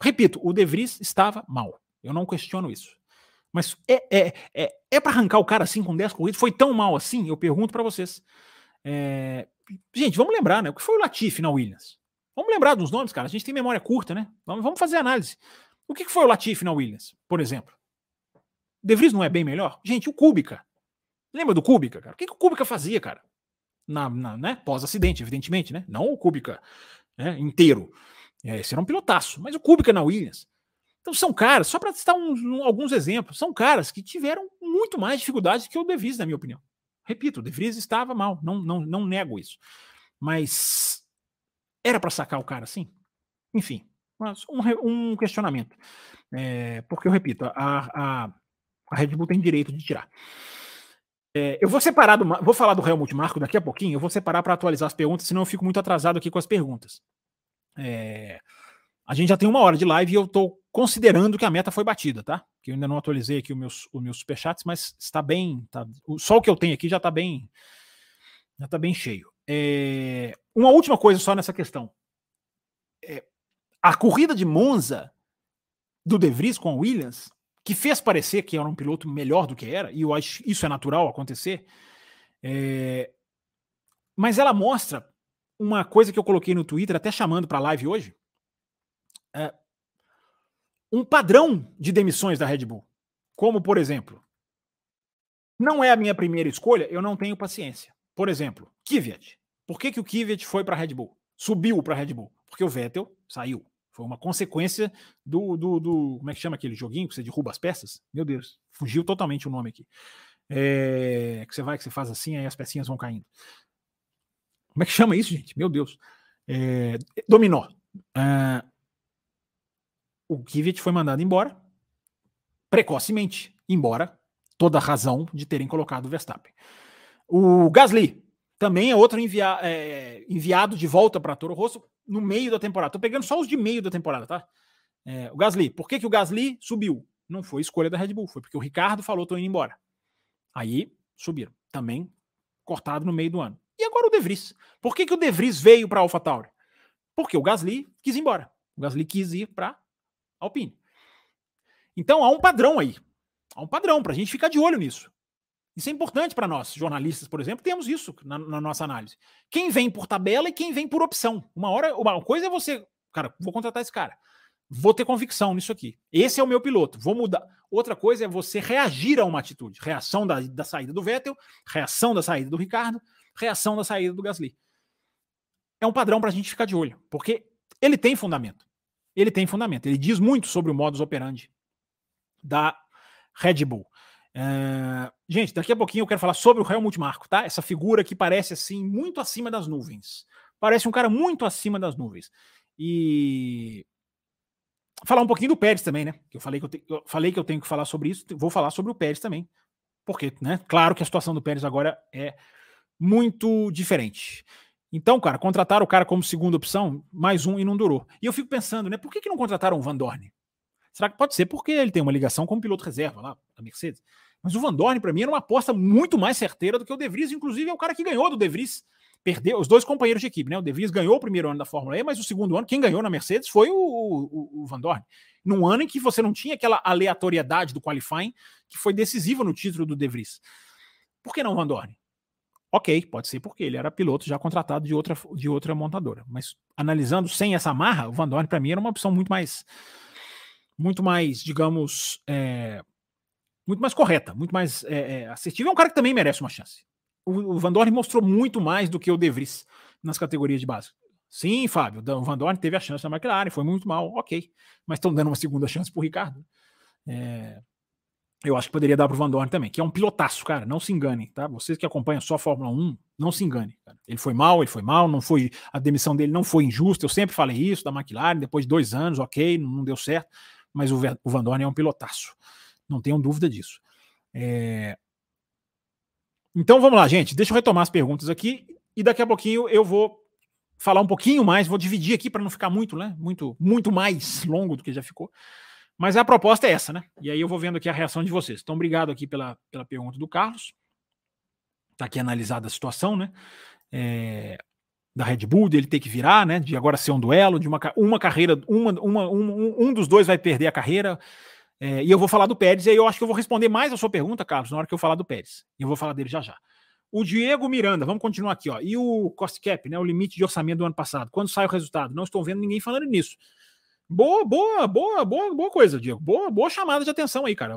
Repito, o De Vries estava mal. Eu não questiono isso. Mas é, é, é, é para arrancar o cara assim com 10 corridas? Foi tão mal assim? Eu pergunto para vocês. É... Gente, vamos lembrar, né? O que foi o Latifi na Williams? Vamos lembrar dos nomes, cara. A gente tem memória curta, né? Vamos, fazer análise. O que foi o Latifi na Williams, por exemplo? De Vries não é bem melhor? Gente, o Kubica. Lembra do Kubica, cara? O que, que o Kubica fazia, cara? Na, na né? Pós-acidente, evidentemente, né? Não o Kubica né? inteiro. É, esse era um pilotaço. Mas o Kubica na Williams. Então são caras, só para citar uns, alguns exemplos, são caras que tiveram muito mais dificuldades que o De Vries, na minha opinião. Repito, o De Vries estava mal, não, não, não nego isso. Mas era para sacar o cara assim? Enfim, um, um questionamento. É, porque eu repito, a, a, a, Red Bull tem direito de tirar. É, eu vou separar, do, vou falar do Helmut Marko daqui a pouquinho, eu vou separar para atualizar as perguntas, senão eu fico muito atrasado aqui com as perguntas. É, a gente já tem uma hora de live e eu estou considerando que a meta foi batida, tá? Que eu ainda não atualizei aqui os meus, os meus superchats, mas está bem. Tá, só o que eu tenho aqui já está bem. Já está bem cheio. É, uma última coisa só nessa questão. É, a corrida de Monza do De Vries com a Williams, que fez parecer que era um piloto melhor do que era, e eu acho isso é natural acontecer, é, mas ela mostra uma coisa que eu coloquei no Twitter, até chamando para a live hoje, é, um padrão de demissões da Red Bull. Como, por exemplo, não é a minha primeira escolha, eu não tenho paciência. Por exemplo, Kvyat. Por que, que o Kvyat foi para a Red Bull? Subiu para a Red Bull? Porque o Vettel saiu. Foi uma consequência do, do, do, Como é que chama aquele joguinho que você derruba as peças? Meu Deus, fugiu totalmente o nome aqui. É, que você vai, que você faz assim, aí as pecinhas vão caindo. Como é que chama isso, gente? Meu Deus. É, dominó. É, o Kvyat foi mandado embora precocemente, embora toda a razão de terem colocado o Verstappen. O Gasly também é outro envia, é, enviado de volta para Toro Rosso no meio da temporada. Estou pegando só os de meio da temporada, tá? É, o Gasly, por que, que o Gasly subiu? Não foi escolha da Red Bull, foi porque o Ricardo falou, tô indo embora. Aí subiram. Também cortado no meio do ano. E agora o De Vries. Por que, que o De Vries veio para AlphaTauri? Porque o Gasly quis ir embora. O Gasly quis ir para Alpine. Então há um padrão aí. Há um padrão para a gente ficar de olho nisso. Isso é importante para nós, jornalistas, por exemplo, temos isso na, na, nossa análise. Quem vem por tabela e quem vem por opção. Uma hora, uma coisa é você, cara, vou contratar esse cara. Vou ter convicção nisso aqui. Esse é o meu piloto. Vou mudar. Outra coisa é você reagir a uma atitude. Reação da, da saída do Vettel, reação da saída do Ricardo, reação da saída do Gasly. É um padrão para a gente ficar de olho, porque ele tem fundamento. Ele tem fundamento. Ele diz muito sobre o modus operandi da Red Bull. É... Gente, daqui a pouquinho eu quero falar sobre o Helmut Marko, tá? Essa figura que parece assim muito acima das nuvens. Parece um cara muito acima das nuvens. E falar um pouquinho do Pérez também, né? Eu falei que eu, te... eu, falei que eu tenho que falar sobre isso, vou falar sobre o Pérez também. Porque, né? Claro que a situação do Pérez agora é muito diferente. Então, cara, contrataram o cara como segunda opção, mais um e não durou. E eu fico pensando, né? Por que, que não contrataram o Van Dorn? Será que pode ser porque ele tem uma ligação com o piloto reserva lá da Mercedes? Mas o Van Dorn, para mim, era uma aposta muito mais certeira do que o De Vries. Inclusive, é o cara que ganhou do De Vries. Perdeu os dois companheiros de equipe, né? O De Vries ganhou o primeiro ano da Fórmula E, mas o segundo ano, quem ganhou na Mercedes foi o, o, o Van Dorn. Num ano em que você não tinha aquela aleatoriedade do qualifying que foi decisiva no título do De Vries. Por que não o Van Dorn? Ok, pode ser porque ele era piloto já contratado de outra, de outra montadora. Mas analisando sem essa marra, o Van Dorn para mim era uma opção muito mais, muito mais, digamos, é, muito mais correta, muito mais é, é, assertiva. É um cara que também merece uma chance. O, o Van Dorn mostrou muito mais do que o De Vries nas categorias de base. Sim, Fábio, o Van Dorn teve a chance na McLaren, foi muito mal, ok. Mas estão dando uma segunda chance para o Ricardo. É, eu acho que poderia dar para o Van Dorn também, que é um pilotaço, cara. Não se engane, tá? Vocês que acompanham só a Fórmula 1, não se engane. Cara. Ele foi mal, ele foi mal, não foi. A demissão dele não foi injusta. Eu sempre falei isso da McLaren, depois de dois anos, ok, não deu certo. Mas o, o Van Dorn é um pilotaço. Não tenham dúvida disso. É... Então vamos lá, gente. Deixa eu retomar as perguntas aqui e daqui a pouquinho eu vou falar um pouquinho mais, vou dividir aqui para não ficar muito, né? Muito, muito mais longo do que já ficou. Mas a proposta é essa, né? E aí eu vou vendo aqui a reação de vocês. Então, obrigado aqui pela, pela pergunta do Carlos. Está aqui analisada a situação, né? É, da Red Bull, dele ter que virar, né? De agora ser um duelo, de uma, uma carreira, uma, uma, um, um dos dois vai perder a carreira. É, e eu vou falar do Pérez, e aí eu acho que eu vou responder mais a sua pergunta, Carlos, na hora que eu falar do Pérez. Eu vou falar dele já já. O Diego Miranda, vamos continuar aqui, ó. E o cost cap, né? O limite de orçamento do ano passado. Quando sai o resultado? Não estou vendo ninguém falando nisso. Boa, boa, boa, boa, boa coisa, Diego. Boa, boa chamada de atenção aí, cara.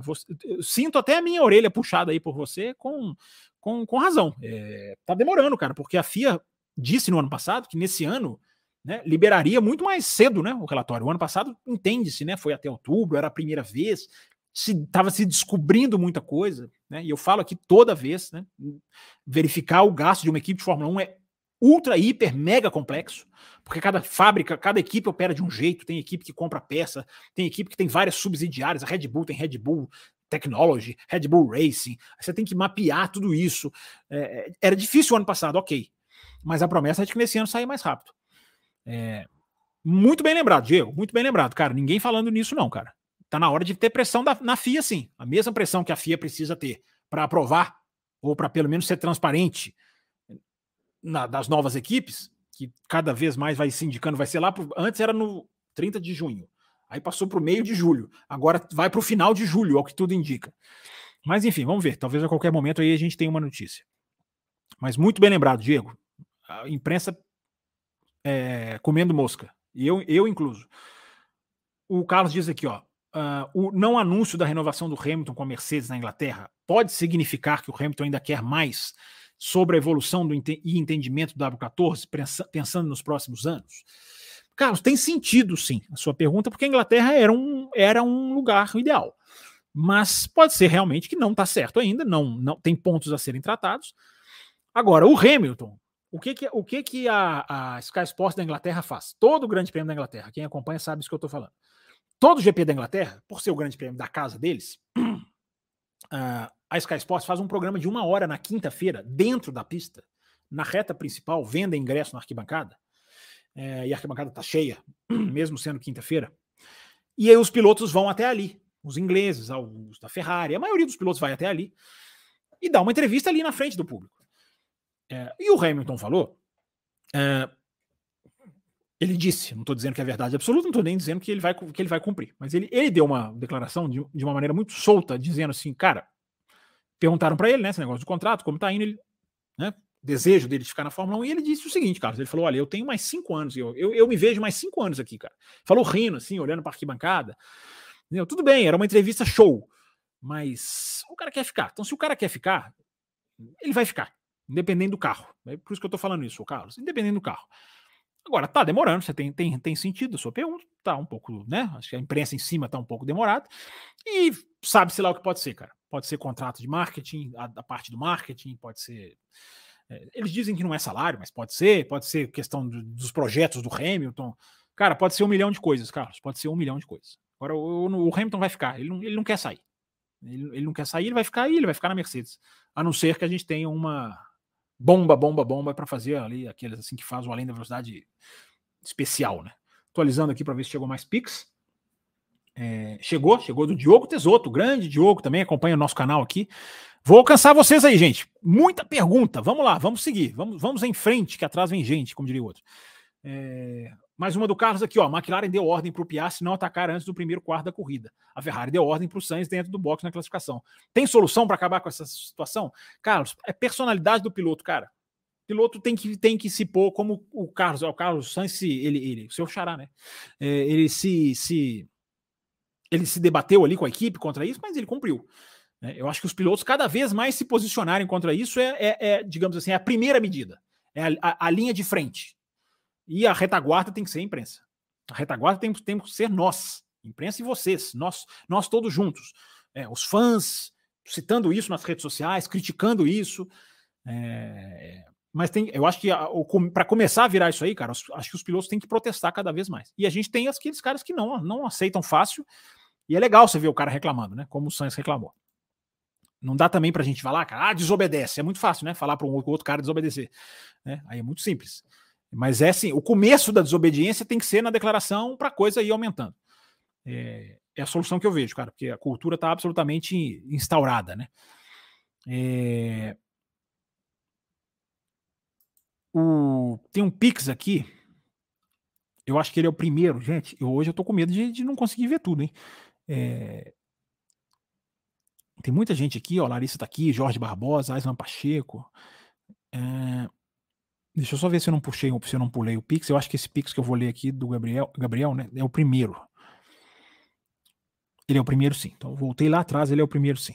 Sinto até a minha orelha puxada aí por você com, com, com razão. É, tá demorando, cara, porque a FIA disse no ano passado que nesse ano né, liberaria muito mais cedo né, o relatório. O ano passado, entende-se, né? Foi até outubro, era a primeira vez, estava se, se, descobrindo muita coisa, né? E eu falo aqui toda vez, né? Verificar o gasto de uma equipe de Fórmula 1 é ultra, hiper, mega complexo, porque cada fábrica, cada equipe opera de um jeito, tem equipe que compra peça, tem equipe que tem várias subsidiárias, a Red Bull tem Red Bull Technology, Red Bull Racing, você tem que mapear tudo isso. É, é, era difícil o ano passado, ok, mas a promessa é de que nesse ano saia mais rápido. É, muito bem lembrado, Diego, muito bem lembrado, cara, ninguém falando nisso não, cara. Tá na hora de ter pressão da, na FIA, sim, a mesma pressão que a FIA precisa ter para aprovar, ou para pelo menos ser transparente, na, das novas equipes, que cada vez mais vai se indicando, vai ser lá, pro, antes era no 30 de junho, aí passou para o meio de julho, agora vai para o final de julho, ao que tudo indica. Mas enfim, vamos ver, talvez a qualquer momento aí a gente tenha uma notícia. Mas muito bem lembrado, Diego, a imprensa é, comendo mosca, e eu, eu incluso. O Carlos diz aqui, ó, Uh, o não anúncio da renovação do Hamilton com a Mercedes na Inglaterra pode significar que o Hamilton ainda quer mais sobre a evolução do ente e entendimento do W14, pensando nos próximos anos? Carlos, tem sentido sim a sua pergunta, porque a Inglaterra era um, era um lugar ideal. Mas pode ser realmente que não está certo ainda, não, não tem pontos a serem tratados. Agora, o Hamilton, o que, que, o que, que a, a Sky Sports da Inglaterra faz? Todo o Grande Prêmio da Inglaterra, quem acompanha sabe isso que eu estou falando. Todo o GP da Inglaterra, por ser o Grande Prêmio da casa deles, uh, a Sky Sports faz um programa de uma hora na quinta-feira, dentro da pista, na reta principal, venda ingresso na arquibancada, é, e a arquibancada está cheia, mesmo sendo quinta-feira. E aí os pilotos vão até ali. os ingleses, alguns da Ferrari, a maioria dos pilotos vai até ali e dá uma entrevista ali na frente do público. É, e o Hamilton falou, é, ele disse, não estou dizendo que é verdade absoluta, não estou nem dizendo que ele vai, que ele vai cumprir, mas ele, ele deu uma declaração de, de uma maneira muito solta, dizendo assim, cara, perguntaram para ele, né, esse negócio do contrato, como está indo, ele, né, desejo dele de ficar na Fórmula 1, e ele disse o seguinte, Carlos, ele falou, olha, eu tenho mais cinco anos, eu, eu, eu me vejo mais cinco anos aqui, cara. Falou rindo, assim, olhando para a arquibancada, entendeu? tudo bem, era uma entrevista show, mas o cara quer ficar, então se o cara quer ficar, ele vai ficar, independente do carro, é por isso que eu estou falando isso, Carlos, independente do carro. Agora, tá demorando, você tem, tem, tem sentido a sua pergunta, tá um pouco, né? Acho que a imprensa em cima tá um pouco demorada. E sabe-se lá o que pode ser, cara. Pode ser contrato de marketing, a, a parte do marketing, pode ser. É, eles dizem que não é salário, mas pode ser, pode ser questão do, dos projetos do Hamilton. Cara, pode ser um milhão de coisas, Carlos. Pode ser um milhão de coisas. Agora, o, o Hamilton vai ficar, ele não, ele não quer sair. Ele, ele não quer sair, ele vai ficar aí, ele vai ficar na Mercedes. A não ser que a gente tenha uma bomba, bomba, bomba para fazer ali aqueles assim que faz o além da velocidade especial, né? Atualizando aqui para ver se chegou mais Pix. É, chegou, chegou do Diogo Tesoto, grande Diogo também acompanha o nosso canal aqui. Vou alcançar vocês aí, gente. Muita pergunta. Vamos lá, vamos seguir. Vamos, vamos em frente, que atrás vem gente, como diria o outro. É, mais uma do Carlos aqui, ó. McLaren deu ordem para o Piastri não atacar antes do primeiro quarto da corrida. A Ferrari deu ordem para o Sainz dentro do box na classificação. Tem solução para acabar com essa situação? Carlos, é personalidade do piloto, cara. O piloto tem que, tem que se pôr como o Carlos, o Carlos Sainz, ele, ele, o seu xará, né? É, ele se, se ele se debateu ali com a equipe contra isso, mas ele cumpriu. Né? Eu acho que os pilotos cada vez mais se posicionarem contra isso é, é, é digamos assim, é a primeira medida, é a, a, a, linha de frente. E a retaguarda tem que ser a imprensa. A retaguarda tem, tem que ser nós, imprensa e vocês, nós, nós todos juntos. É, os fãs citando isso nas redes sociais, criticando isso. É, mas tem, eu acho que para começar a virar isso aí, cara, acho que os pilotos têm que protestar cada vez mais. E a gente tem aqueles caras que não, não aceitam fácil e é legal você ver o cara reclamando, né? Como o Sainz reclamou. Não dá também pra gente falar, cara, ah, desobedece. É muito fácil, né? Falar para um outro cara desobedecer. Né? Aí é muito simples. Mas é assim, o começo da desobediência tem que ser na declaração para a coisa ir aumentando. É, é, a solução que eu vejo, cara, porque a cultura está absolutamente instaurada, né? É, o, tem um Pix aqui. Eu acho que ele é o primeiro, gente. Eu, hoje eu tô com medo de, de não conseguir ver tudo, hein? É... Tem muita gente aqui, ó. Larissa tá aqui, Jorge Barbosa, Aislan Pacheco. É... Deixa eu só ver se eu não puxei, se eu não pulei o Pix. Eu acho que esse Pix que eu vou ler aqui do Gabriel, Gabriel, né? É o primeiro. Ele é o primeiro, sim. Então, voltei lá atrás, ele é o primeiro, sim.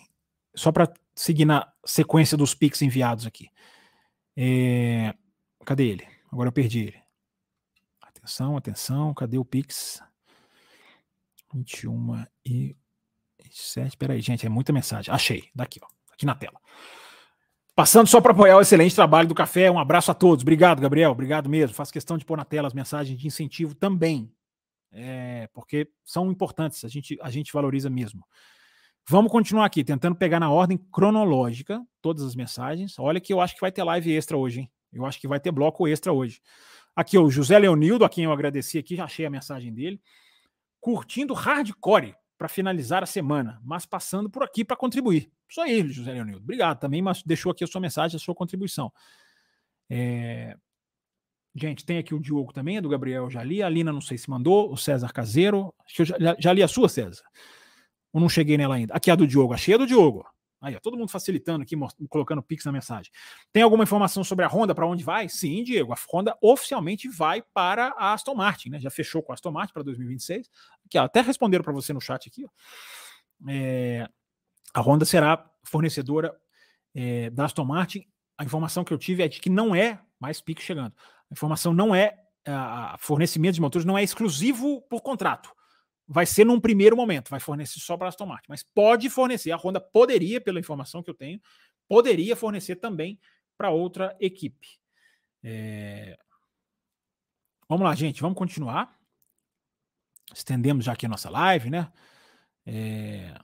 Só para seguir na sequência dos Pix enviados aqui. É... Cadê ele? Agora eu perdi ele. Atenção, atenção. Cadê o Pix? 21 e 27. Peraí, gente, é muita mensagem. Achei. Daqui, ó. Aqui na tela. Passando só para apoiar o excelente trabalho do café. Um abraço a todos. Obrigado, Gabriel. Obrigado mesmo. Faço questão de pôr na tela as mensagens de incentivo também. É, porque são importantes, a gente, a gente valoriza mesmo. Vamos continuar aqui, tentando pegar na ordem cronológica todas as mensagens. Olha que eu acho que vai ter live extra hoje, hein? Eu acho que vai ter bloco extra hoje. Aqui, o José Leonildo, a quem eu agradeci aqui, já achei a mensagem dele curtindo hardcore para finalizar a semana, mas passando por aqui para contribuir. Isso aí, José Leonildo. Obrigado também, mas deixou aqui a sua mensagem, a sua contribuição. É... Gente, tem aqui o Diogo também, é do Gabriel Jali. A Lina, não sei se mandou. O César Caseiro. Já, já li a sua, César. Ou não cheguei nela ainda? Aqui é a do Diogo. Achei a do Diogo. Aí, ó, todo mundo facilitando aqui, colocando Pix na mensagem. Tem alguma informação sobre a Honda, para onde vai? Sim, Diego. A Honda oficialmente vai para a Aston Martin, né? Já fechou com a Aston Martin para 2026. Aqui, ó, até responderam para você no chat aqui. Ó. É, a Honda será fornecedora é, da Aston Martin. A informação que eu tive é de que não é mais Pix chegando. A informação não é. A fornecimento de motores não é exclusivo por contrato vai ser num primeiro momento, vai fornecer só para Aston Martin, mas pode fornecer, a Honda poderia, pela informação que eu tenho, poderia fornecer também para outra equipe. É... Vamos lá, gente, vamos continuar. Estendemos já aqui a nossa live, né? É...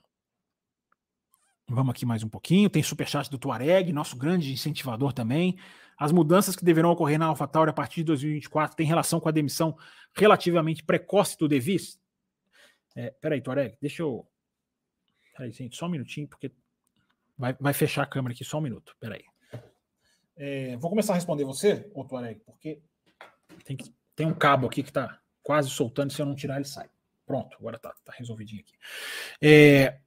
Vamos aqui mais um pouquinho. Tem superchat do Tuareg, nosso grande incentivador também. As mudanças que deverão ocorrer na AlphaTauri a partir de 2024 têm relação com a demissão relativamente precoce do Devis? É, peraí, Tuareg, deixa eu. Peraí, gente, só um minutinho, porque vai, vai fechar a câmera aqui, só um minuto. Peraí. É, vou começar a responder você, ô Tuareg, porque tem, que, tem um cabo aqui que está quase soltando, se eu não tirar ele sai. Pronto, agora tá, tá resolvidinho aqui. É,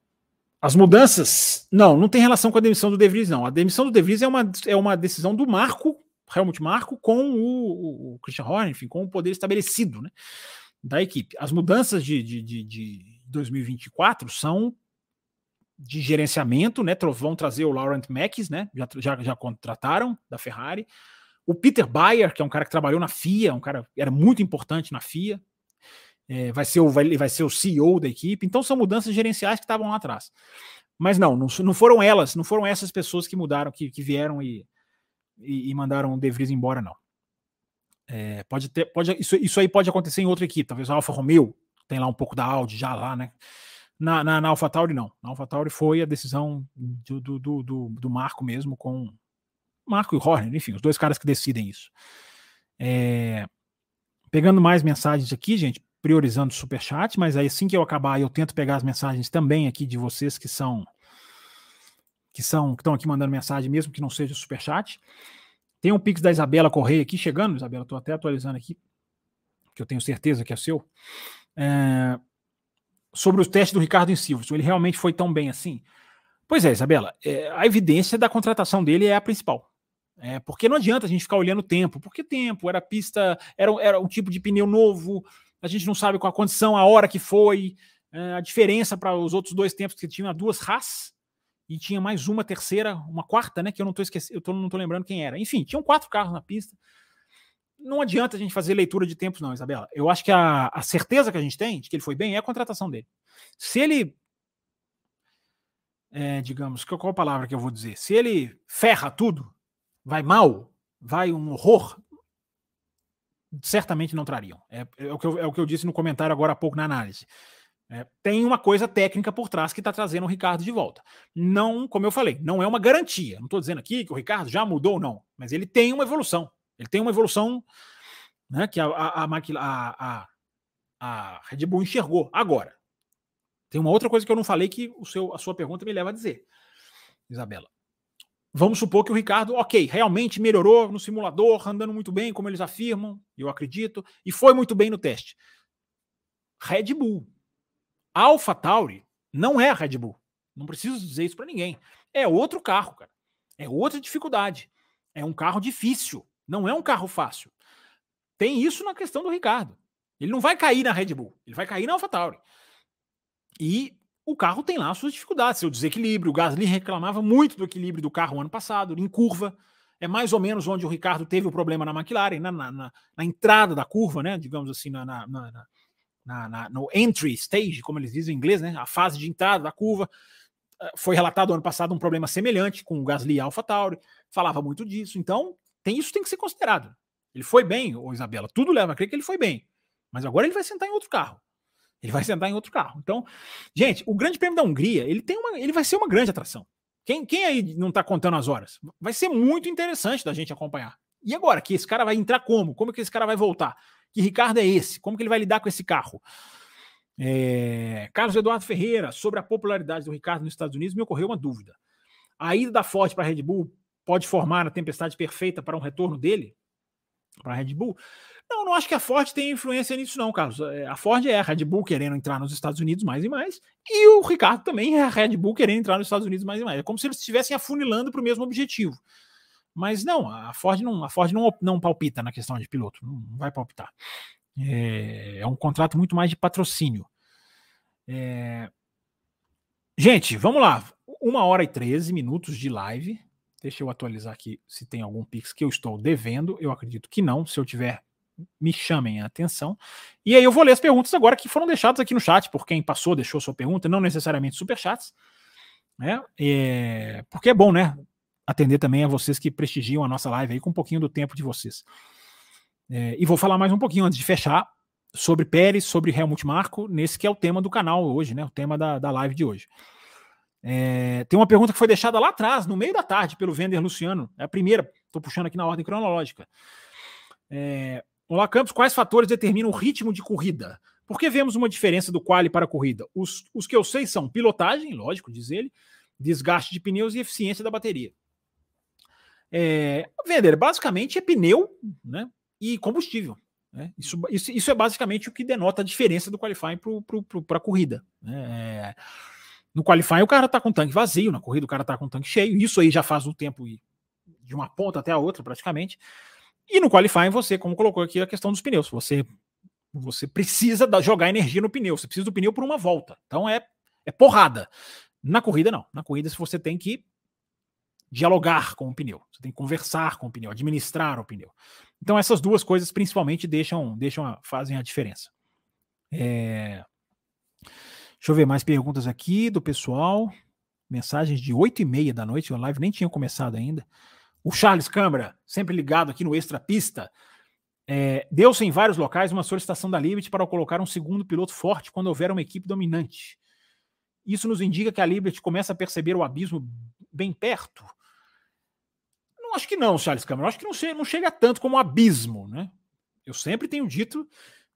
as mudanças, não, não tem relação com a demissão do De Vries, não. A demissão do De Vries é uma, é uma decisão do Marco, Helmut Marco, com o, o Christian Horner, enfim, com o poder estabelecido né, da equipe. As mudanças de, de, de, de 2024 são de gerenciamento, né? Vão trazer o Laurent Mackes, né? Já, já, já contrataram da Ferrari. O Peter Bayer, que é um cara que trabalhou na FIA, um cara era muito importante na FIA, é, vai, ser o, vai, vai ser o CEO da equipe. Então são mudanças gerenciais que estavam lá atrás. Mas não, não, não foram elas, não foram essas pessoas que mudaram, que, que vieram e, e, e mandaram o De Vries embora, não. É, pode ter, pode, isso, isso aí pode acontecer em outra equipe, talvez a Alfa Romeo tem lá um pouco da Audi já lá, né? Na, na, na AlphaTauri, não. Na AlphaTauri foi a decisão do, do, do, do, do Marco mesmo com Marco e Horner, enfim, os dois caras que decidem isso. É, pegando mais mensagens aqui, gente, priorizando o superchat, mas aí assim que eu acabar, eu tento pegar as mensagens também aqui de vocês que são que são que estão aqui mandando mensagem, mesmo que não seja superchat. Tem um pix da Isabela Correia aqui chegando, Isabela, estou até atualizando aqui, que eu tenho certeza que é seu. É, sobre o teste do Ricardo em Silverstone, ele realmente foi tão bem assim? Pois é, Isabela, é, a evidência da contratação dele é a principal. É, porque não adianta a gente ficar olhando o tempo. Porque tempo? Era pista, era, era um tipo de pneu novo, a gente não sabe qual a condição, a hora que foi, é, a diferença para os outros dois tempos que tinha duas Haas e tinha mais uma terceira, uma quarta, né? Que eu não estou esquecendo, eu tô, não estou lembrando quem era. Enfim, tinham quatro carros na pista. Não adianta a gente fazer leitura de tempos, não, Isabela. Eu acho que a, a certeza que a gente tem de que ele foi bem é a contratação dele. Se ele é, digamos, qual a palavra que eu vou dizer? Se ele ferra tudo, vai mal, vai um horror, certamente não trariam. É, é, o, que eu, é o que eu disse no comentário agora há pouco na análise. É, tem uma coisa técnica por trás que está trazendo o Ricardo de volta. Não, como eu falei, não é uma garantia. Não estou dizendo aqui que o Ricardo já mudou, não. Mas ele tem uma evolução. Ele tem uma evolução né, que a, a, a, a, a Red Bull enxergou. Agora, tem uma outra coisa que eu não falei que o seu, a sua pergunta me leva a dizer, Isabela. Vamos supor que o Ricardo, ok, realmente melhorou no simulador, andando muito bem, como eles afirmam, eu acredito, e foi muito bem no teste. Red Bull. Alpha Tauri não é Red Bull. Não preciso dizer isso para ninguém. É outro carro, cara. É outra dificuldade. É um carro difícil. Não é um carro fácil. Tem isso na questão do Ricardo. Ele não vai cair na Red Bull. Ele vai cair na Alpha Tauri. E o carro tem lá suas dificuldades, seu desequilíbrio. O Gasly reclamava muito do equilíbrio do carro ano passado, em curva. É mais ou menos onde o Ricardo teve o problema na McLaren, na, na, na, na entrada da curva, né? Digamos assim, na, na, no entry stage, como eles dizem em inglês, né? A fase de entrada da curva. Eh, foi relatado ano passado um problema semelhante com o Gasly e Alpha Tauri. Falava muito disso. Então, tem isso tem que ser considerado. Ele foi bem, ô Isabela. Tudo leva a crer que ele foi bem. Mas agora ele vai sentar em outro carro. Ele vai sentar em outro carro. Então, gente, o Grande Prêmio da Hungria, ele tem uma, ele vai ser uma grande atração. Quem, quem aí não está contando as horas? Vai ser muito interessante da gente acompanhar. E agora, que esse cara vai entrar como? Como que esse cara vai voltar? Que Ricardo é esse? Como que ele vai lidar com esse carro? É... Carlos Eduardo Ferreira, sobre a popularidade do Ricardo nos Estados Unidos, me ocorreu uma dúvida. A ida da Ford para a Red Bull pode formar a tempestade perfeita para um retorno dele para a Red Bull? Não, não acho que a Ford tenha influência nisso, não, Carlos. É, a Ford é a Red Bull querendo entrar nos Estados Unidos mais e mais, e o Ricardo também é a Red Bull querendo entrar nos Estados Unidos mais e mais. É como se eles estivessem afunilando para o mesmo objetivo. Mas não, a Ford não, a Ford não, não palpita na questão de piloto, não vai palpitar. É, é um contrato muito mais de patrocínio. É... Gente, vamos lá. Uma hora e 13 minutos de live. Deixa eu atualizar aqui se tem algum Pix que eu estou devendo. Eu acredito que não. Se eu tiver, me chamem a atenção. E aí eu vou ler as perguntas agora que foram deixadas aqui no chat, por quem passou, deixou sua pergunta, não necessariamente superchats. Né? É, porque é bom, né? Atender também a vocês que prestigiam a nossa live aí com um pouquinho do tempo de vocês. É, e vou falar mais um pouquinho antes de fechar sobre Pérez, sobre Helmut Marko, nesse que é o tema do canal hoje, né? O tema da, da live de hoje. É, tem uma pergunta que foi deixada lá atrás, no meio da tarde, pelo Vender Luciano. É a primeira, estou puxando aqui na ordem cronológica. É, Olá, Campos, quais fatores determinam o ritmo de corrida? Por que vemos uma diferença do quali para a corrida? Os, os que eu sei são pilotagem, lógico, diz ele, desgaste de pneus e eficiência da bateria. É, vender basicamente é pneu né, e combustível. Né? Isso, isso, isso, é basicamente o que denota a diferença do qualifying para a corrida. Né? É, no qualifying o cara está com o tanque vazio, na corrida o cara está com o tanque cheio. Isso aí já faz um tempo de uma ponta até a outra praticamente. E no qualifying você, como colocou aqui a questão dos pneus, você você precisa da, jogar energia no pneu, você precisa do pneu por uma volta. Então é é porrada. Na corrida não. Na corrida você tem que dialogar com o pneu, você tem que conversar com o pneu, administrar o pneu. Então essas duas coisas principalmente deixam, deixam a, fazem a diferença. É... Deixa eu ver mais perguntas aqui do pessoal. Mensagens de 8 e meia da noite, a live nem tinha começado ainda. O Charles Câmara, sempre ligado aqui no Extra Pista. É, Deu-se em vários locais uma solicitação da Liberty para colocar um segundo piloto forte quando houver uma equipe dominante. Isso nos indica que a Liberty começa a perceber o abismo bem perto acho que não, Charles Cameron. Acho que não chega, não chega tanto como abismo, né? Eu sempre tenho dito,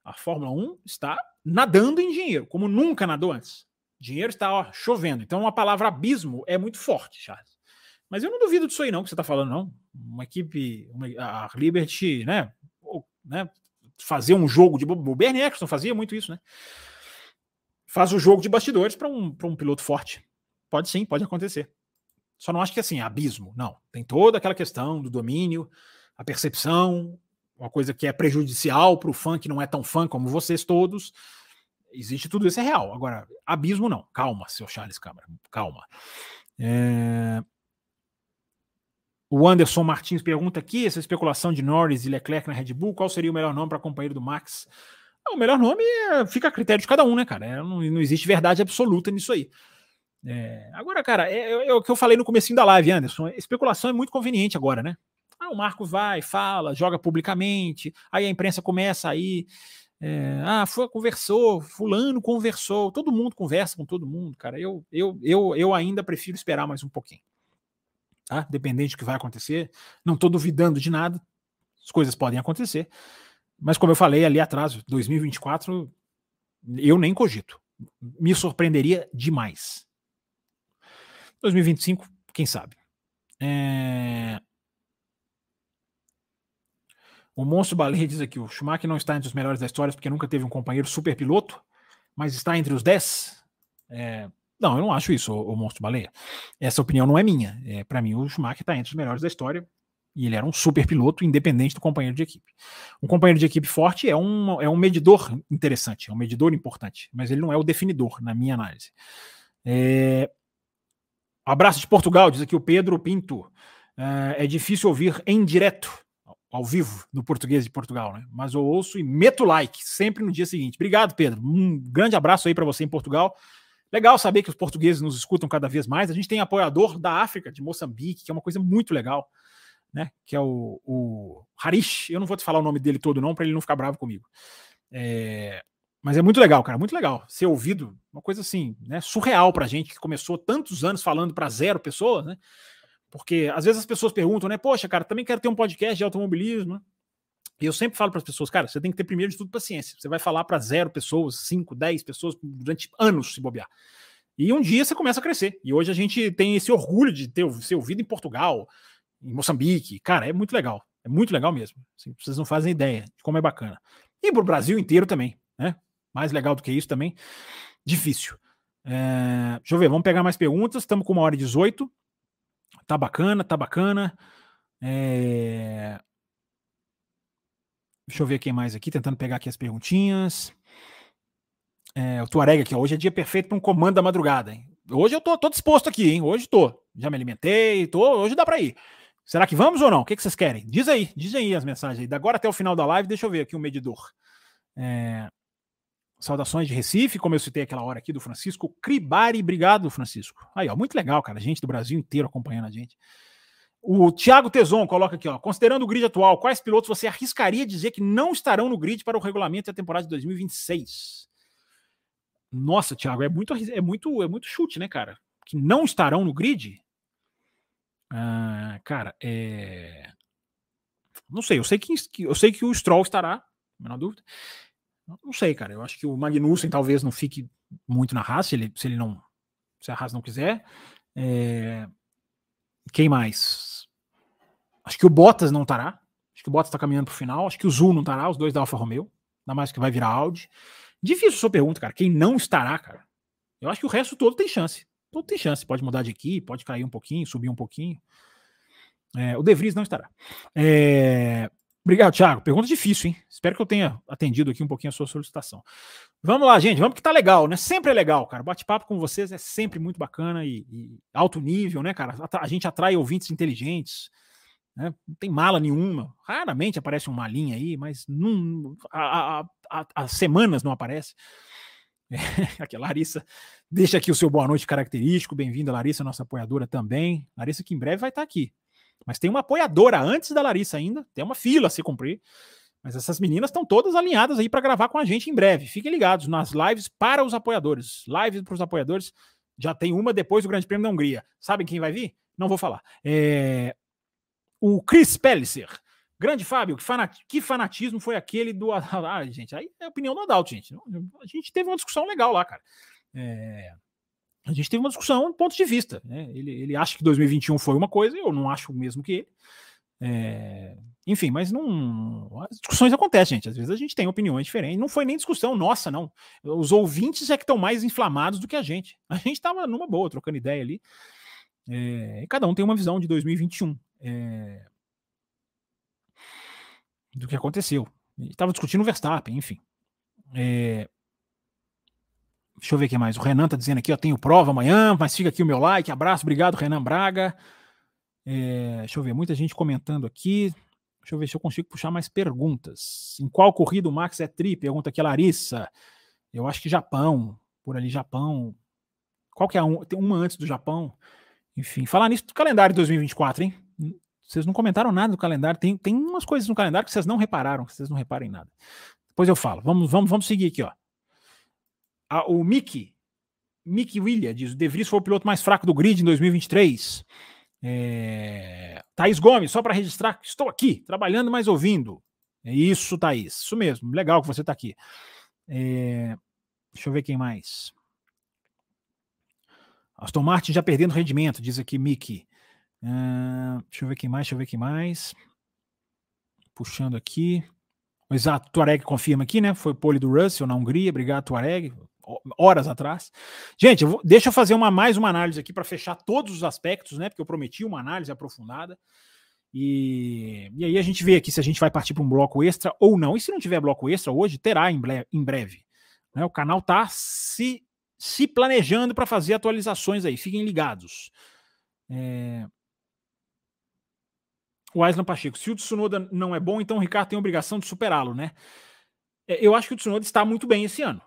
a Fórmula 1 está nadando em dinheiro, como nunca nadou antes. Dinheiro está ó, chovendo. Então, a palavra abismo é muito forte, Charles. Mas eu não duvido disso aí, não, que você está falando, não. Uma equipe, uma, a Liberty, né, ou, né? Fazer um jogo de. O Bernie Eccleston fazia muito isso, né? Faz o jogo de bastidores para um, um piloto forte. Pode sim, pode acontecer. Só não acho que assim, abismo. Não. Tem toda aquela questão do domínio, a percepção, uma coisa que é prejudicial para o fã que não é tão fã como vocês todos. Existe tudo isso, é real. Agora, abismo não. Calma, seu Charles Câmara. Calma. É... O Anderson Martins pergunta aqui: essa especulação de Norris e Leclerc na Red Bull, qual seria o melhor nome para companheiro do Max? O melhor nome é... fica a critério de cada um, né, cara? É, não, não existe verdade absoluta nisso aí. É, agora, cara, é, é, é, o que eu falei no começo da live, Anderson. Especulação é muito conveniente agora, né? Ah, o Marcos vai, fala, joga publicamente, aí a imprensa começa aí. É, ah, foi, conversou, fulano conversou, todo mundo conversa com todo mundo, cara. Eu, eu, eu, eu ainda prefiro esperar mais um pouquinho. Tá? Dependente do que vai acontecer. Não estou duvidando de nada. As coisas podem acontecer. Mas como eu falei ali atrás, 2024, eu nem cogito. Me surpreenderia demais. 2025, quem sabe. É... O Monstro Baleia diz aqui: o Schumacher não está entre os melhores da história porque nunca teve um companheiro super piloto, mas está entre os 10. É... Não, eu não acho isso, o, o Monstro Baleia. Essa opinião não é minha. É, Para mim, o Schumacher está entre os melhores da história e ele era um super piloto, independente do companheiro de equipe. Um companheiro de equipe forte é um, é um medidor interessante, é um medidor importante, mas ele não é o definidor, na minha análise. É, Abraço de Portugal, diz aqui o Pedro Pinto. É, é difícil ouvir em direto, ao vivo, no português de Portugal, né? Mas eu ouço e meto like sempre no dia seguinte. Obrigado, Pedro. Um grande abraço aí para você em Portugal. Legal saber que os portugueses nos escutam cada vez mais. A gente tem apoiador da África, de Moçambique, que é uma coisa muito legal, né? Que é o, o Harish. Eu não vou te falar o nome dele todo, não, para ele não ficar bravo comigo. É, mas é muito legal, cara, muito legal. Ser ouvido, uma coisa assim, né, surreal pra gente que começou tantos anos falando para zero pessoas, né? Porque às vezes as pessoas perguntam, né? Poxa, cara, também quero ter um podcast de automobilismo. E eu sempre falo para as pessoas, cara, você tem que ter primeiro de tudo paciência. Você vai falar para zero pessoas, cinco, dez pessoas durante anos se bobear. E um dia você começa a crescer. E hoje a gente tem esse orgulho de ter ser ouvido em Portugal, em Moçambique. Cara, é muito legal. É muito legal mesmo. Assim, vocês não fazem ideia de como é bacana. E para o Brasil inteiro também, né? Mais legal do que isso também, difícil. É, deixa eu ver, vamos pegar mais perguntas. Estamos com uma hora e 18. Tá bacana, tá bacana. É... Deixa eu ver quem mais aqui, tentando pegar aqui as perguntinhas. É, o Tuareg aqui, ó, hoje é dia perfeito para um comando da madrugada. Hein? Hoje eu tô, tô disposto aqui, hein? Hoje tô. Já me alimentei, tô, hoje dá para ir. Será que vamos ou não? O que, que vocês querem? Diz aí, diz aí as mensagens aí. Da agora até o final da live, deixa eu ver aqui o medidor. É, Saudações de Recife, como eu citei aquela hora aqui do Francisco Cribari. Obrigado, Francisco. Aí, ó, muito legal, cara. Gente do Brasil inteiro acompanhando a gente. O Thiago Teson coloca aqui, ó. Considerando o grid atual, quais pilotos você arriscaria dizer que não estarão no grid para o regulamento da temporada de 2026? Nossa, Thiago, é muito, é muito, é muito chute, né, cara? Que não estarão no grid? Ah, cara, é. Não sei, eu sei que eu sei que o Stroll estará, menor dúvida. Não sei, cara. Eu acho que o Magnussen talvez não fique muito na Haas, se ele, se ele não. Se a Haas não quiser. É... Quem mais? Acho que o Bottas não estará. Acho que o Bottas está caminhando para o final. Acho que o Zul não estará, os dois da Alfa Romeo. Ainda mais que vai virar Audi. Difícil sua pergunta, cara. Quem não estará, cara? Eu acho que o resto todo tem chance. Todo tem chance. Pode mudar de equipe, pode cair um pouquinho, subir um pouquinho. É, o De Vries não estará. É, Obrigado, Thiago. Pergunta difícil, hein? Espero que eu tenha atendido aqui um pouquinho a sua solicitação. Vamos lá, gente. Vamos que tá legal, né? Sempre é legal, cara. Bate-papo com vocês é sempre muito bacana e, e, alto nível, né, cara? A, gente atrai ouvintes inteligentes. Né? Não tem mala nenhuma. Raramente aparece um malinha aí, mas não, há, há, semanas não aparece. É, aqui, Larissa deixa aqui o seu boa noite característico. Bem-vinda, Larissa, nossa apoiadora também. Larissa, que em breve vai estar aqui. Mas tem uma apoiadora antes da Larissa ainda, tem uma fila a se cumprir. Mas essas meninas estão todas alinhadas aí para gravar com a gente em breve. Fiquem ligados nas lives para os apoiadores. Lives para os apoiadores. Já tem uma depois do Grande Prêmio da Hungria. Sabem quem vai vir? Não vou falar. É... O Chris Pellicer. Grande Fábio, que, fanat... que fanatismo foi aquele do. Ah, gente, aí é a opinião do Adalto, gente. A gente teve uma discussão legal lá, cara. É a gente teve uma discussão pontos de vista. Né? Ele, ele acha que 2021 foi uma coisa, eu não acho o mesmo que ele. É, enfim, mas não. As discussões acontecem, gente. Às vezes a gente tem opiniões diferentes. Não foi nem discussão nossa, não. Os ouvintes é que estão mais inflamados do que a gente. A gente estava numa boa, trocando ideia ali. É, cada um tem uma visão de 2021 é, do que aconteceu. Estava discutindo o Verstappen, enfim. É, Deixa eu ver o que mais. O Renan tá dizendo aqui, ó, tenho prova amanhã, mas fica aqui o meu like. Abraço, obrigado, Renan Braga. É, deixa eu ver, muita gente comentando aqui. Deixa eu ver se eu consigo puxar mais perguntas. Em qual corrida o Max é tri? Pergunta aqui a Larissa. Eu acho que Japão, por ali Japão. Qual que é a um? Tem uma antes do Japão. Enfim, falar nisso do calendário de 2024, hein? Vocês não comentaram nada do calendário. Tem, tem umas coisas no calendário que vocês não repararam, que vocês não reparem nada. Depois eu falo. Vamos, vamos, vamos seguir aqui, ó o Mickey, Mickey Williams diz: o De Vries foi o piloto mais fraco do grid em 2023. É... Thaís Gomes, só para registrar, estou aqui, trabalhando, mas ouvindo. É isso, Thaís. Isso mesmo. Legal que você está aqui. É... Deixa eu ver quem mais. Aston Martin já perdendo rendimento, diz aqui Mickey. Deixa eu ver quem mais, deixa eu ver quem mais. Puxando aqui. Exato, Tuareg confirma aqui, né? Foi pole do Russell na Hungria. Obrigado, Tuareg horas atrás. Gente, eu vou, deixa eu fazer uma mais uma análise aqui para fechar todos os aspectos, né? Porque eu prometi uma análise aprofundada. E, e aí a gente vê aqui se a gente vai partir para um bloco extra ou não. E se não tiver bloco extra hoje, terá em, ble, em breve. Né? O canal tá se, se planejando para fazer atualizações aí. Fiquem ligados. É... O Aislan Pacheco, se o Tsunoda não é bom, então o Ricardo tem a obrigação de superá-lo, né? É, eu acho que o Tsunoda está muito bem esse ano.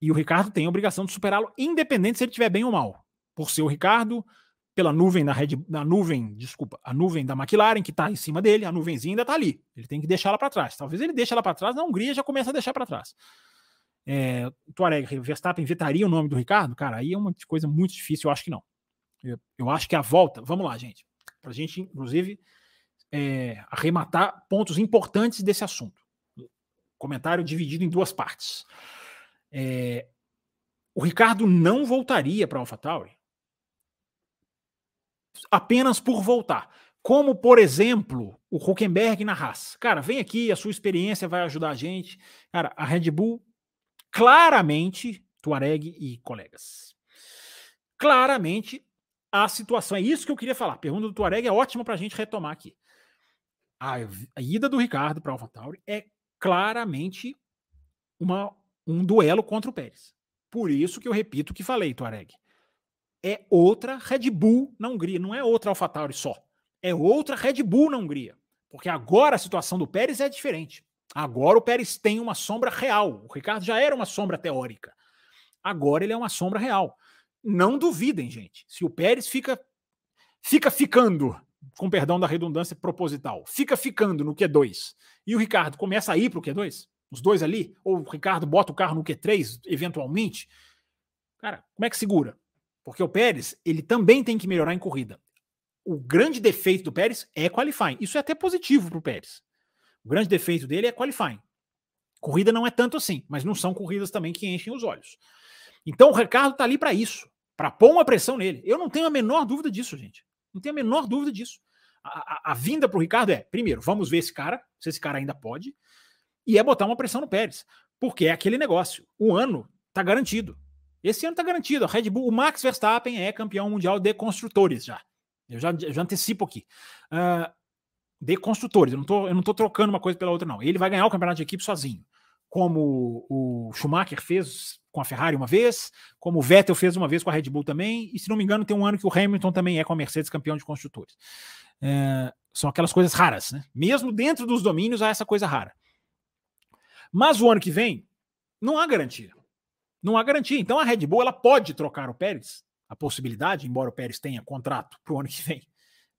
E o Ricardo tem a obrigação de superá-lo, independente se ele estiver bem ou mal. Por ser o Ricardo, pela nuvem da Red, da nuvem, desculpa, a nuvem da McLaren que está em cima dele, a nuvenzinha ainda está ali. Ele tem que deixar ela para trás. Talvez ele deixe ela para trás, na Hungria já começa a deixar para trás. É, Tuareg, Verstappen vetaria o nome do Ricardo? Cara, aí é uma coisa muito difícil, eu acho que não. Eu, eu acho que a volta, vamos lá, gente, para a gente, inclusive, é, arrematar pontos importantes desse assunto. Comentário dividido em duas partes. É, o Ricardo não voltaria para AlphaTauri apenas por voltar. Como, por exemplo, o Huckenberg na Haas. Cara, vem aqui, a sua experiência vai ajudar a gente. Cara, a Red Bull, claramente, Tuareg e colegas. Claramente, a situação. É isso que eu queria falar. A pergunta do Tuareg é ótima para a gente retomar aqui. A, a ida do Ricardo para AlphaTauri é claramente uma um duelo contra o Pérez. Por isso que eu repito o que falei, Tuareg. É outra Red Bull na Hungria, não é outra AlphaTauri só. É outra Red Bull na Hungria. Porque agora a situação do Pérez é diferente. Agora o Pérez tem uma sombra real. O Ricardo já era uma sombra teórica. Agora ele é uma sombra real. Não duvidem, gente. Se o Pérez fica fica ficando, com perdão da redundância proposital, fica ficando no Q2 e o Ricardo começa a ir para o Q2, os dois ali, ou o Ricardo bota o carro no Q3, eventualmente, cara, como é que segura? Porque o Pérez, ele também tem que melhorar em corrida. O grande defeito do Pérez é qualifying. Isso é até positivo para o Pérez. O grande defeito dele é qualifying. Corrida não é tanto assim, mas não são corridas também que enchem os olhos. Então o Ricardo tá ali para isso, para pôr uma pressão nele. Eu não tenho a menor dúvida disso, gente. Não tenho a menor dúvida disso. A, a, a vinda para o Ricardo é, primeiro, vamos ver esse cara, se esse cara ainda pode, e é botar uma pressão no Pérez, porque é aquele negócio. O ano tá garantido. Esse ano tá garantido. A Red Bull, o Max Verstappen é campeão mundial de construtores já. Eu já, já antecipo aqui. Uh, de construtores. Eu não, tô, eu não tô trocando uma coisa pela outra, não. Ele vai ganhar o campeonato de equipe sozinho. Como o Schumacher fez com a Ferrari uma vez, como o Vettel fez uma vez com a Red Bull também, e se não me engano, tem um ano que o Hamilton também é com a Mercedes campeão de construtores. É, são aquelas coisas raras, né? Mesmo dentro dos domínios há essa coisa rara. Mas o ano que vem, não há garantia. Não há garantia. Então a Red Bull ela pode trocar o Pérez, a possibilidade, embora o Pérez tenha contrato para o ano que vem,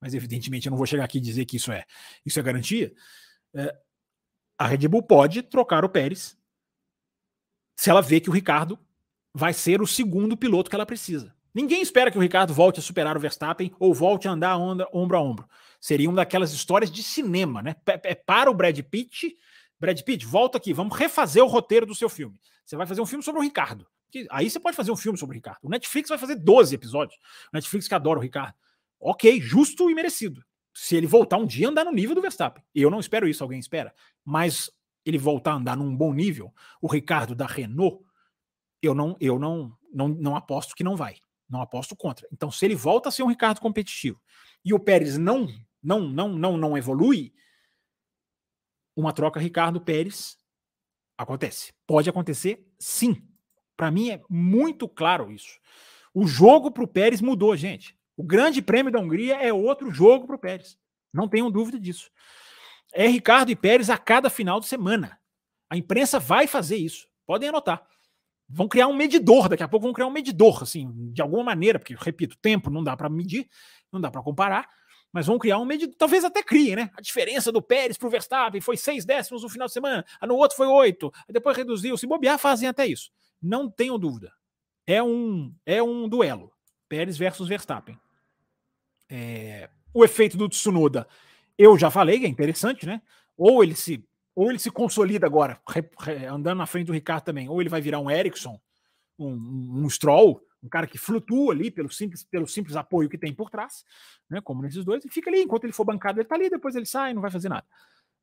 mas evidentemente eu não vou chegar aqui e dizer que isso é, isso é garantia. É, a Red Bull pode trocar o Pérez se ela vê que o Ricardo vai ser o segundo piloto que ela precisa. Ninguém espera que o Ricardo volte a superar o Verstappen ou volte a andar onda, ombro a ombro. Seria uma daquelas histórias de cinema, né? É para o Brad Pitt. Brad Pitt, volta aqui, vamos refazer o roteiro do seu filme. Você vai fazer um filme sobre o Ricardo. Aí você pode fazer um filme sobre o Ricardo. O Netflix vai fazer 12 episódios. O Netflix que adora o Ricardo. Ok, justo e merecido. Se ele voltar um dia andar no nível do Verstappen. Eu não espero isso, alguém espera. Mas ele voltar a andar num bom nível, o Ricardo da Renault, eu não, eu não, não, não aposto que não vai. Não aposto contra. Então, se ele volta a ser um Ricardo competitivo e o Pérez não, não, não, não, não evolui, uma troca Ricardo Pérez acontece. Pode acontecer, sim. Para mim é muito claro isso. O jogo para o Pérez mudou, gente. O Grande Prêmio da Hungria é outro jogo para o Pérez. Não tenham dúvida disso. É Ricardo e Pérez a cada final de semana. A imprensa vai fazer isso. Podem anotar. Vão criar um medidor, daqui a pouco vão criar um medidor, assim, de alguma maneira, porque, repito, tempo não dá para medir, não dá para comparar, mas vão criar um medidor, talvez até criem, né? A diferença do Pérez para o Verstappen foi seis décimos no final de semana, no outro foi oito, depois reduziu. Se bobear, fazem até isso. Não tenho dúvida. É um, é um duelo. Pérez versus Verstappen. É, o efeito do Tsunoda, eu já falei, é interessante, né? Ou ele se ou ele se consolida agora, re, re, andando na frente do Ricardo também, ou ele vai virar um Ericsson, um, um, um, Stroll, um cara que flutua ali pelo simples, pelo simples apoio que tem por trás, né? Como nesses dois, e fica ali, enquanto ele for bancado, ele tá ali, depois ele sai, não vai fazer nada.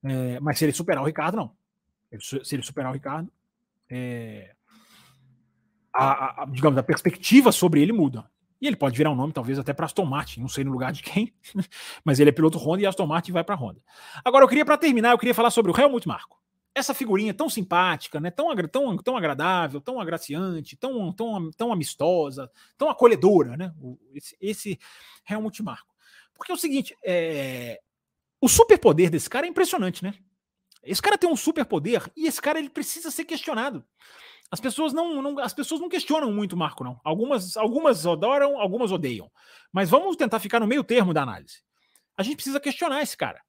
É, mas se ele superar o Ricardo, não. Se ele superar o Ricardo, é, a, a, digamos, a perspectiva sobre ele muda. E ele pode virar um nome, talvez, até para Aston Martin, não sei no lugar de quem, mas ele é piloto Honda e Aston Martin vai para Honda. Agora, eu queria, para terminar, eu queria falar sobre o Helmut Marko. Essa figurinha tão simpática, né? tão, tão, tão agradável, tão agraciante, tão, tão, tão amistosa, tão acolhedora, né? Esse, esse Helmut Marko. Porque é o seguinte, é... o superpoder desse cara é impressionante, né? Esse cara tem um superpoder e esse cara ele precisa ser questionado. As pessoas não, não, as pessoas não questionam muito o Marco, não. Algumas, algumas adoram, algumas odeiam. Mas vamos tentar ficar no meio termo da análise. A gente precisa questionar esse cara.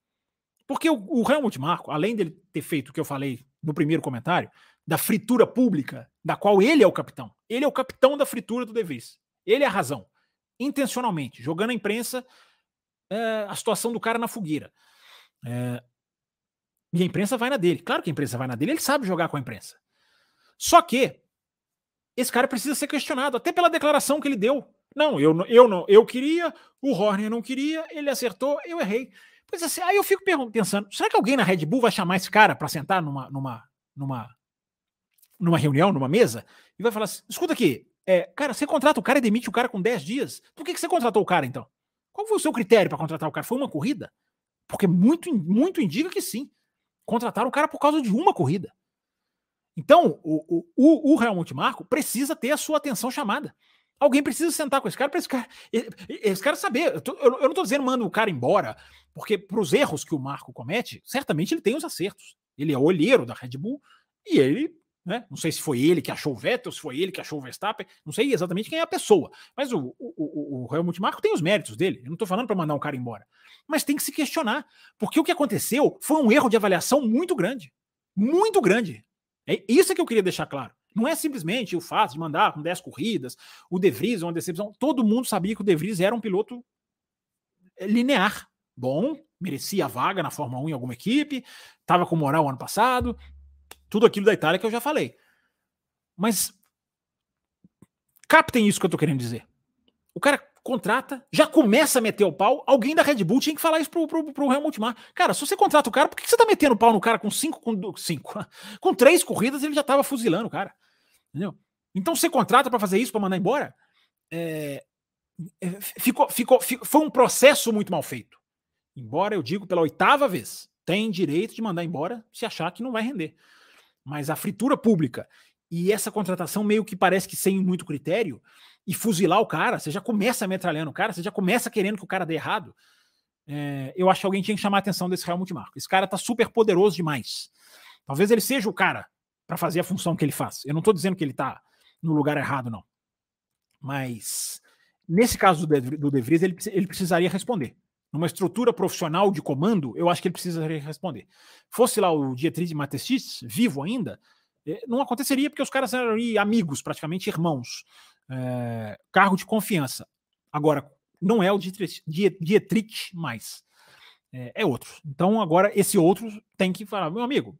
Porque o, o Helmut Marco, além dele ter feito o que eu falei no primeiro comentário, da fritura pública, da qual ele é o capitão. Ele é o capitão da fritura do De Vries. Ele é a razão. Intencionalmente, jogando a imprensa é, a situação do cara na fogueira. É, e a imprensa vai na dele. Claro que a imprensa vai na dele, ele sabe jogar com a imprensa. Só que esse cara precisa ser questionado, até pela declaração que ele deu. Não, eu, eu não, eu queria, o Horner não queria, ele acertou, eu errei. Pois assim, aí eu fico pensando, será que alguém na Red Bull vai chamar esse cara para sentar numa, numa, numa, numa reunião, numa mesa, e vai falar assim: escuta aqui, é, cara, você contrata o cara e demite o cara com 10 dias. Por que, que você contratou o cara então? Qual foi o seu critério para contratar o cara? Foi uma corrida? Porque muito, muito indica que sim. Contrataram o cara por causa de uma corrida. Então, o, o, o Helmut Marco precisa ter a sua atenção chamada. Alguém precisa sentar com esse cara para esse cara, esse cara saber. Eu, tô, eu, não estou dizendo manda o cara embora, porque para os erros que o Marco comete, certamente ele tem os acertos. Ele é olheiro da Red Bull e ele, né, não sei se foi ele que achou o Vettel, se foi ele que achou o Verstappen, não sei exatamente quem é a pessoa. Mas o, o, o Helmut Marco tem os méritos dele. Eu não estou falando para mandar um cara embora. Mas tem que se questionar, porque o que aconteceu foi um erro de avaliação muito grande. Muito grande. É isso que eu queria deixar claro. Não é simplesmente o fato de mandar com 10 corridas, o De Vries é uma decepção. Todo mundo sabia que o De Vries era um piloto eh, linear, bom, merecia a vaga na Fórmula 1 em alguma equipe, estava com moral ano passado, Tudo aquilo da Itália que eu já falei. Mas captem isso que eu tô querendo dizer. O cara contrata, já começa a meter o pau. Alguém da Red Bull tinha que falar isso pro, pro, pro Helmut Marko. Cara, se você contrata o cara, por que você tá metendo pau no cara com cinco, com cinco, com três corridas ele já tava fuzilando o cara. Entendeu? Então você contrata para fazer isso, para mandar embora? É, é, ficou, ficou, ficou, foi um processo muito mal feito. Embora eu digo pela oitava vez, tem direito de mandar embora se achar que não vai render. Mas a fritura pública e essa contratação meio que parece que sem muito critério, e fuzilar o cara, você já começa metralhando o cara, você já começa querendo que o cara dê errado. É, eu acho que alguém tinha que chamar a atenção desse Real Multimarco. Esse cara tá super poderoso demais. Talvez ele seja o cara para fazer a função que ele faz. Eu não tô dizendo que ele tá no lugar errado, não. Mas nesse caso do De, Vries, ele, ele precisaria responder. Numa estrutura profissional de comando, eu acho que ele precisaria responder. Fosse lá o Dietrich Matestis, vivo ainda, eh, não aconteceria porque os caras eram amigos, praticamente irmãos é, cargo de confiança. Agora, não é o Dietrich, Dietrich mais. É, é, outro. Então, agora, esse outro tem que falar, meu amigo,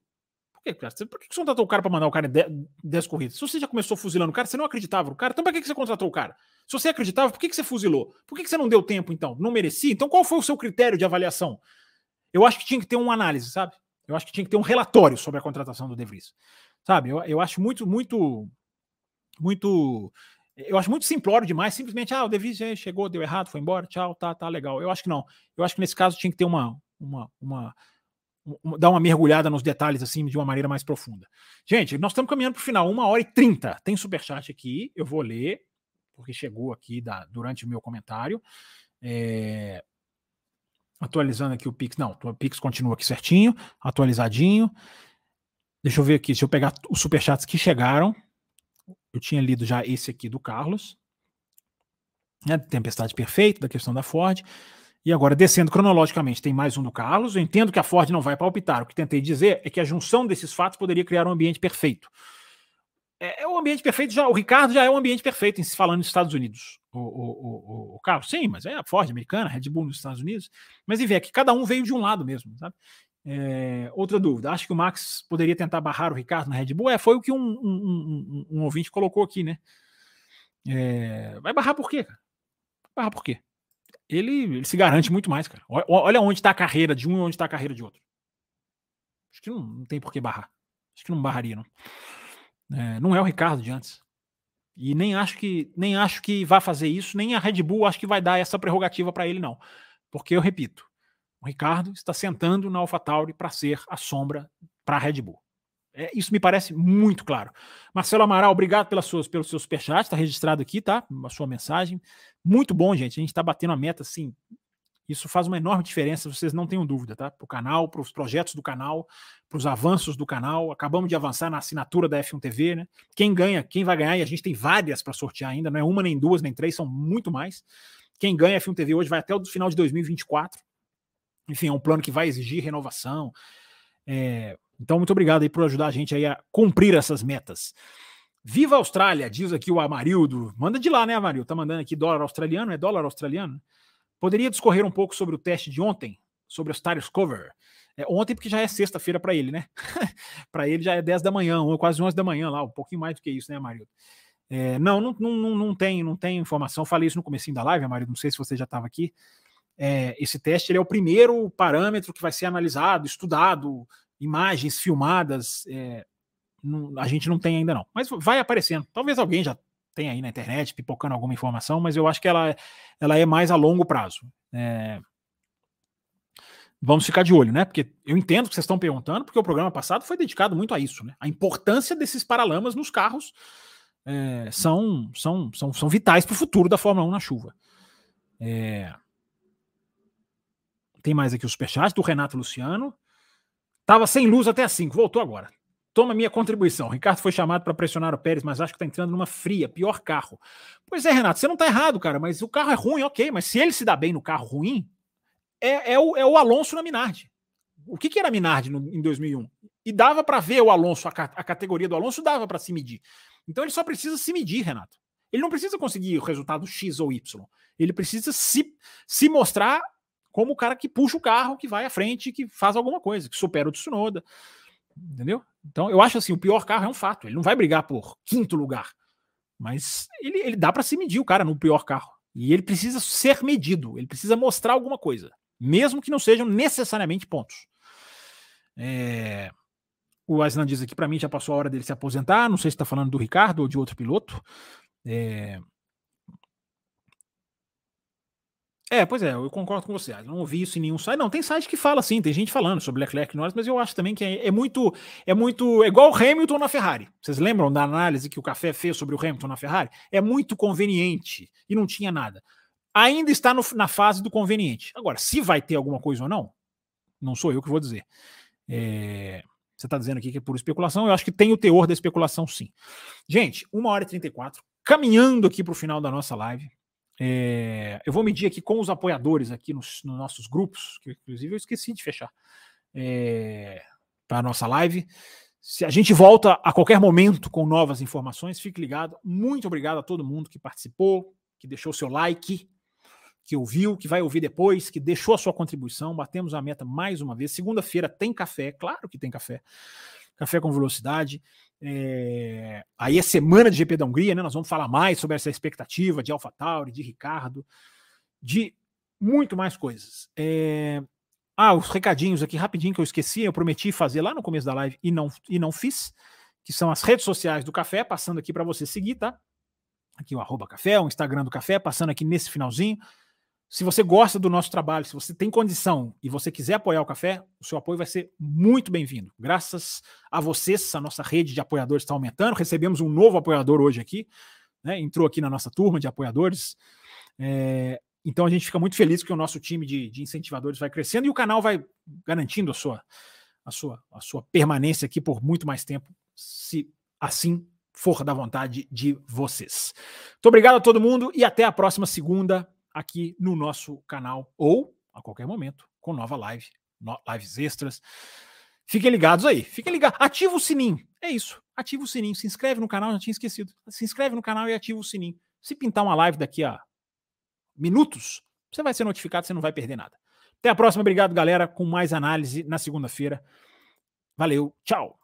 por que, cara, por que você contratou o cara para mandar o cara em 10 corridas? Se você já começou fuzilando o cara, você não acreditava no cara, então para que, você contratou o cara? Se você acreditava, por que, você fuzilou? Por que, que você não deu tempo, então? Não merecia? Então, qual foi o seu critério de avaliação? Eu acho que tinha que ter uma análise, sabe? Eu acho que tinha que ter um relatório sobre a contratação do De Vries. Sabe? Eu, eu acho muito, muito, muito eu acho muito simplório demais, simplesmente, ah, o Davis chegou, deu errado, foi embora, tchau, tá, tá legal. Eu acho que não. Eu acho que nesse caso tinha que ter uma, uma, uma, uma dar uma mergulhada nos detalhes assim de uma maneira mais profunda. Gente, nós estamos caminhando para o final, uma hora e trinta. Tem superchat aqui, eu vou ler, porque chegou aqui da, durante o meu comentário. É, atualizando aqui o Pix. Não, o Pix continua aqui certinho, atualizadinho. Deixa eu ver aqui, se eu pegar os superchats que chegaram. Eu tinha lido já esse aqui do Carlos, né, Tempestade Perfeita, da questão da Ford. E agora, descendo cronologicamente, tem mais um do Carlos. Eu entendo que a Ford não vai palpitar. O que tentei dizer é que a junção desses fatos poderia criar um ambiente perfeito. É, é o ambiente perfeito já. O Ricardo já é um ambiente perfeito em se falando nos Estados Unidos. O, o, o, o, Carlos, sim, mas é a Ford americana, Red Bull nos Estados Unidos. Mas e vê que cada um veio de um lado mesmo, sabe? É, outra dúvida, acho que o Max poderia tentar barrar o Ricardo na Red Bull? É, foi o que um, um, um, um ouvinte colocou aqui, né? É, vai barrar por quê? Barrar por quê? Ele, ele se garante muito mais, cara. Olha onde está a carreira de um e onde está a carreira de outro. Acho que não, não, tem por que barrar. Acho que não barraria, não. É, não é o Ricardo de antes. E nem acho que nem acho que vai fazer isso, nem a Red Bull acho que vai dar essa prerrogativa para ele, não. Porque eu repito, o Ricardo está sentando na AlphaTauri para ser a sombra para a Red Bull. É, isso me parece muito claro. Marcelo Amaral, obrigado pelas suas, pelo seu superchat, está registrado aqui, tá? A sua mensagem. Muito bom, gente. A gente está batendo a meta, assim. Isso faz uma enorme diferença, vocês não tenham dúvida, tá? Para o canal, para os projetos do canal, para os avanços do canal. Acabamos de avançar na assinatura da F1 TV, né? Quem ganha, quem vai ganhar, e a gente tem várias para sortear ainda, não é uma, nem duas, nem três, são muito mais. Quem ganha a F1 TV hoje vai até o final de 2024. Enfim, é um plano que vai exigir renovação. É, então, muito obrigado aí por ajudar a gente aí a cumprir essas metas. Viva a Austrália, diz aqui o Amarildo. Manda de lá, né, Amarildo? Tá mandando aqui dólar australiano, é dólar australiano? Poderia discorrer um pouco sobre o teste de ontem, sobre os tires cover. É, ontem, porque já é sexta-feira para ele, né? para ele já é 10 da manhã, ou quase 11 da manhã lá, um pouquinho mais do que isso, né, Amarildo? É, não, não, não, não, tem, não tem informação. Falei isso no começo da live, Amarildo, não sei se você já estava aqui é, esse teste ele é o primeiro parâmetro que vai ser analisado, estudado, imagens filmadas. É, não, a gente não tem ainda não, mas vai aparecendo. Talvez alguém já tenha aí na internet pipocando alguma informação, mas eu acho que ela, ela é mais a longo prazo. É, vamos ficar de olho, né? Porque eu entendo que vocês estão perguntando, porque o programa passado foi dedicado muito a isso, né? A importância desses paralamas nos carros é, são, são, são, são vitais para o futuro da Fórmula 1 na chuva. É, tem mais aqui o superchat do Renato Luciano. Tava sem luz até as 5, voltou agora. Toma minha contribuição. Ricardo foi chamado para pressionar o Pérez, mas acho que está entrando numa fria, pior carro. Pois é, Renato, você não está errado, cara, mas o carro é ruim, ok, mas se ele se dá bem no carro ruim, é, é, o, é o Alonso na Minardi. O que, que era Minardi no, em 2001? E dava para ver o Alonso, a, a categoria do Alonso dava para se medir. Então ele só precisa se medir, Renato. Ele não precisa conseguir o resultado X ou Y. Ele precisa se, se mostrar como o cara que puxa o carro, que vai à frente, que faz alguma coisa, que supera o Tsunoda. Entendeu? Então, eu acho assim, o pior carro é um fato. Ele não vai brigar por quinto lugar. Mas ele, ele dá para se medir o cara no pior carro. E ele precisa ser medido, ele precisa mostrar alguma coisa, mesmo que não sejam necessariamente pontos. É... O Aslan diz aqui para mim já passou a hora dele se aposentar. Não sei se está falando do Ricardo ou de outro piloto. É... É, pois é, eu concordo com você. Eu não ouvi isso em nenhum site. Não, tem site que fala assim, tem gente falando sobre Leclerc e Norris, mas eu acho também que é, é, muito. É muito. É igual o Hamilton na Ferrari. Vocês lembram da análise que o Café fez sobre o Hamilton na Ferrari? É muito conveniente e não tinha nada. Ainda está no, na fase do conveniente. Agora, se vai ter alguma coisa ou não, não sou eu que vou dizer. É, você está dizendo aqui que é por especulação, eu acho que tem o teor da especulação, sim. Gente, 1 hora e 34, caminhando aqui para o final da nossa live. É, eu vou medir aqui com os apoiadores aqui nos, nos nossos grupos, que inclusive eu esqueci de fechar é, para a nossa live. Se a gente volta a qualquer momento com novas informações, fique ligado. Muito obrigado a todo mundo que participou, que deixou seu like, que ouviu, que vai ouvir depois, que deixou a sua contribuição. Batemos a meta mais uma vez. Segunda-feira tem café, claro que tem café. Café com velocidade. É... Aí é semana de GP da Hungria, né? Nós vamos falar mais sobre essa expectativa de AlphaTauri, de Ricardo, de muito mais coisas. É... Ah, os recadinhos aqui rapidinho que eu esqueci, eu prometi fazer lá no começo da live e não, e não fiz, que são as redes sociais do Café, passando aqui para você seguir, tá? Aqui o arroba café, o Instagram do Café, passando aqui nesse finalzinho. Se você gosta do nosso trabalho, se você tem condição e você quiser apoiar o café, o seu apoio vai ser muito bem-vindo. Graças a vocês, a nossa rede de apoiadores está aumentando. Recebemos um novo apoiador hoje aqui, né? entrou aqui na nossa turma de apoiadores. É, então a gente fica muito feliz que o nosso time de, de, incentivadores vai crescendo e o canal vai garantindo a sua, a, sua, a sua permanência aqui por muito mais tempo, se assim for da vontade de vocês. Muito obrigado a todo mundo e até a próxima segunda aqui no nosso canal ou a qualquer momento com nova live, no, lives extras. Fiquem ligados aí, fiquem ligados. Ativa o sininho. É isso. Ativa o sininho. Se inscreve no canal, já tinha esquecido. Se inscreve no canal e ativa o sininho. Se pintar uma live daqui a minutos, você vai ser notificado, você não vai perder nada. Até a próxima. Obrigado, galera, com mais análise na segunda-feira. Valeu, tchau.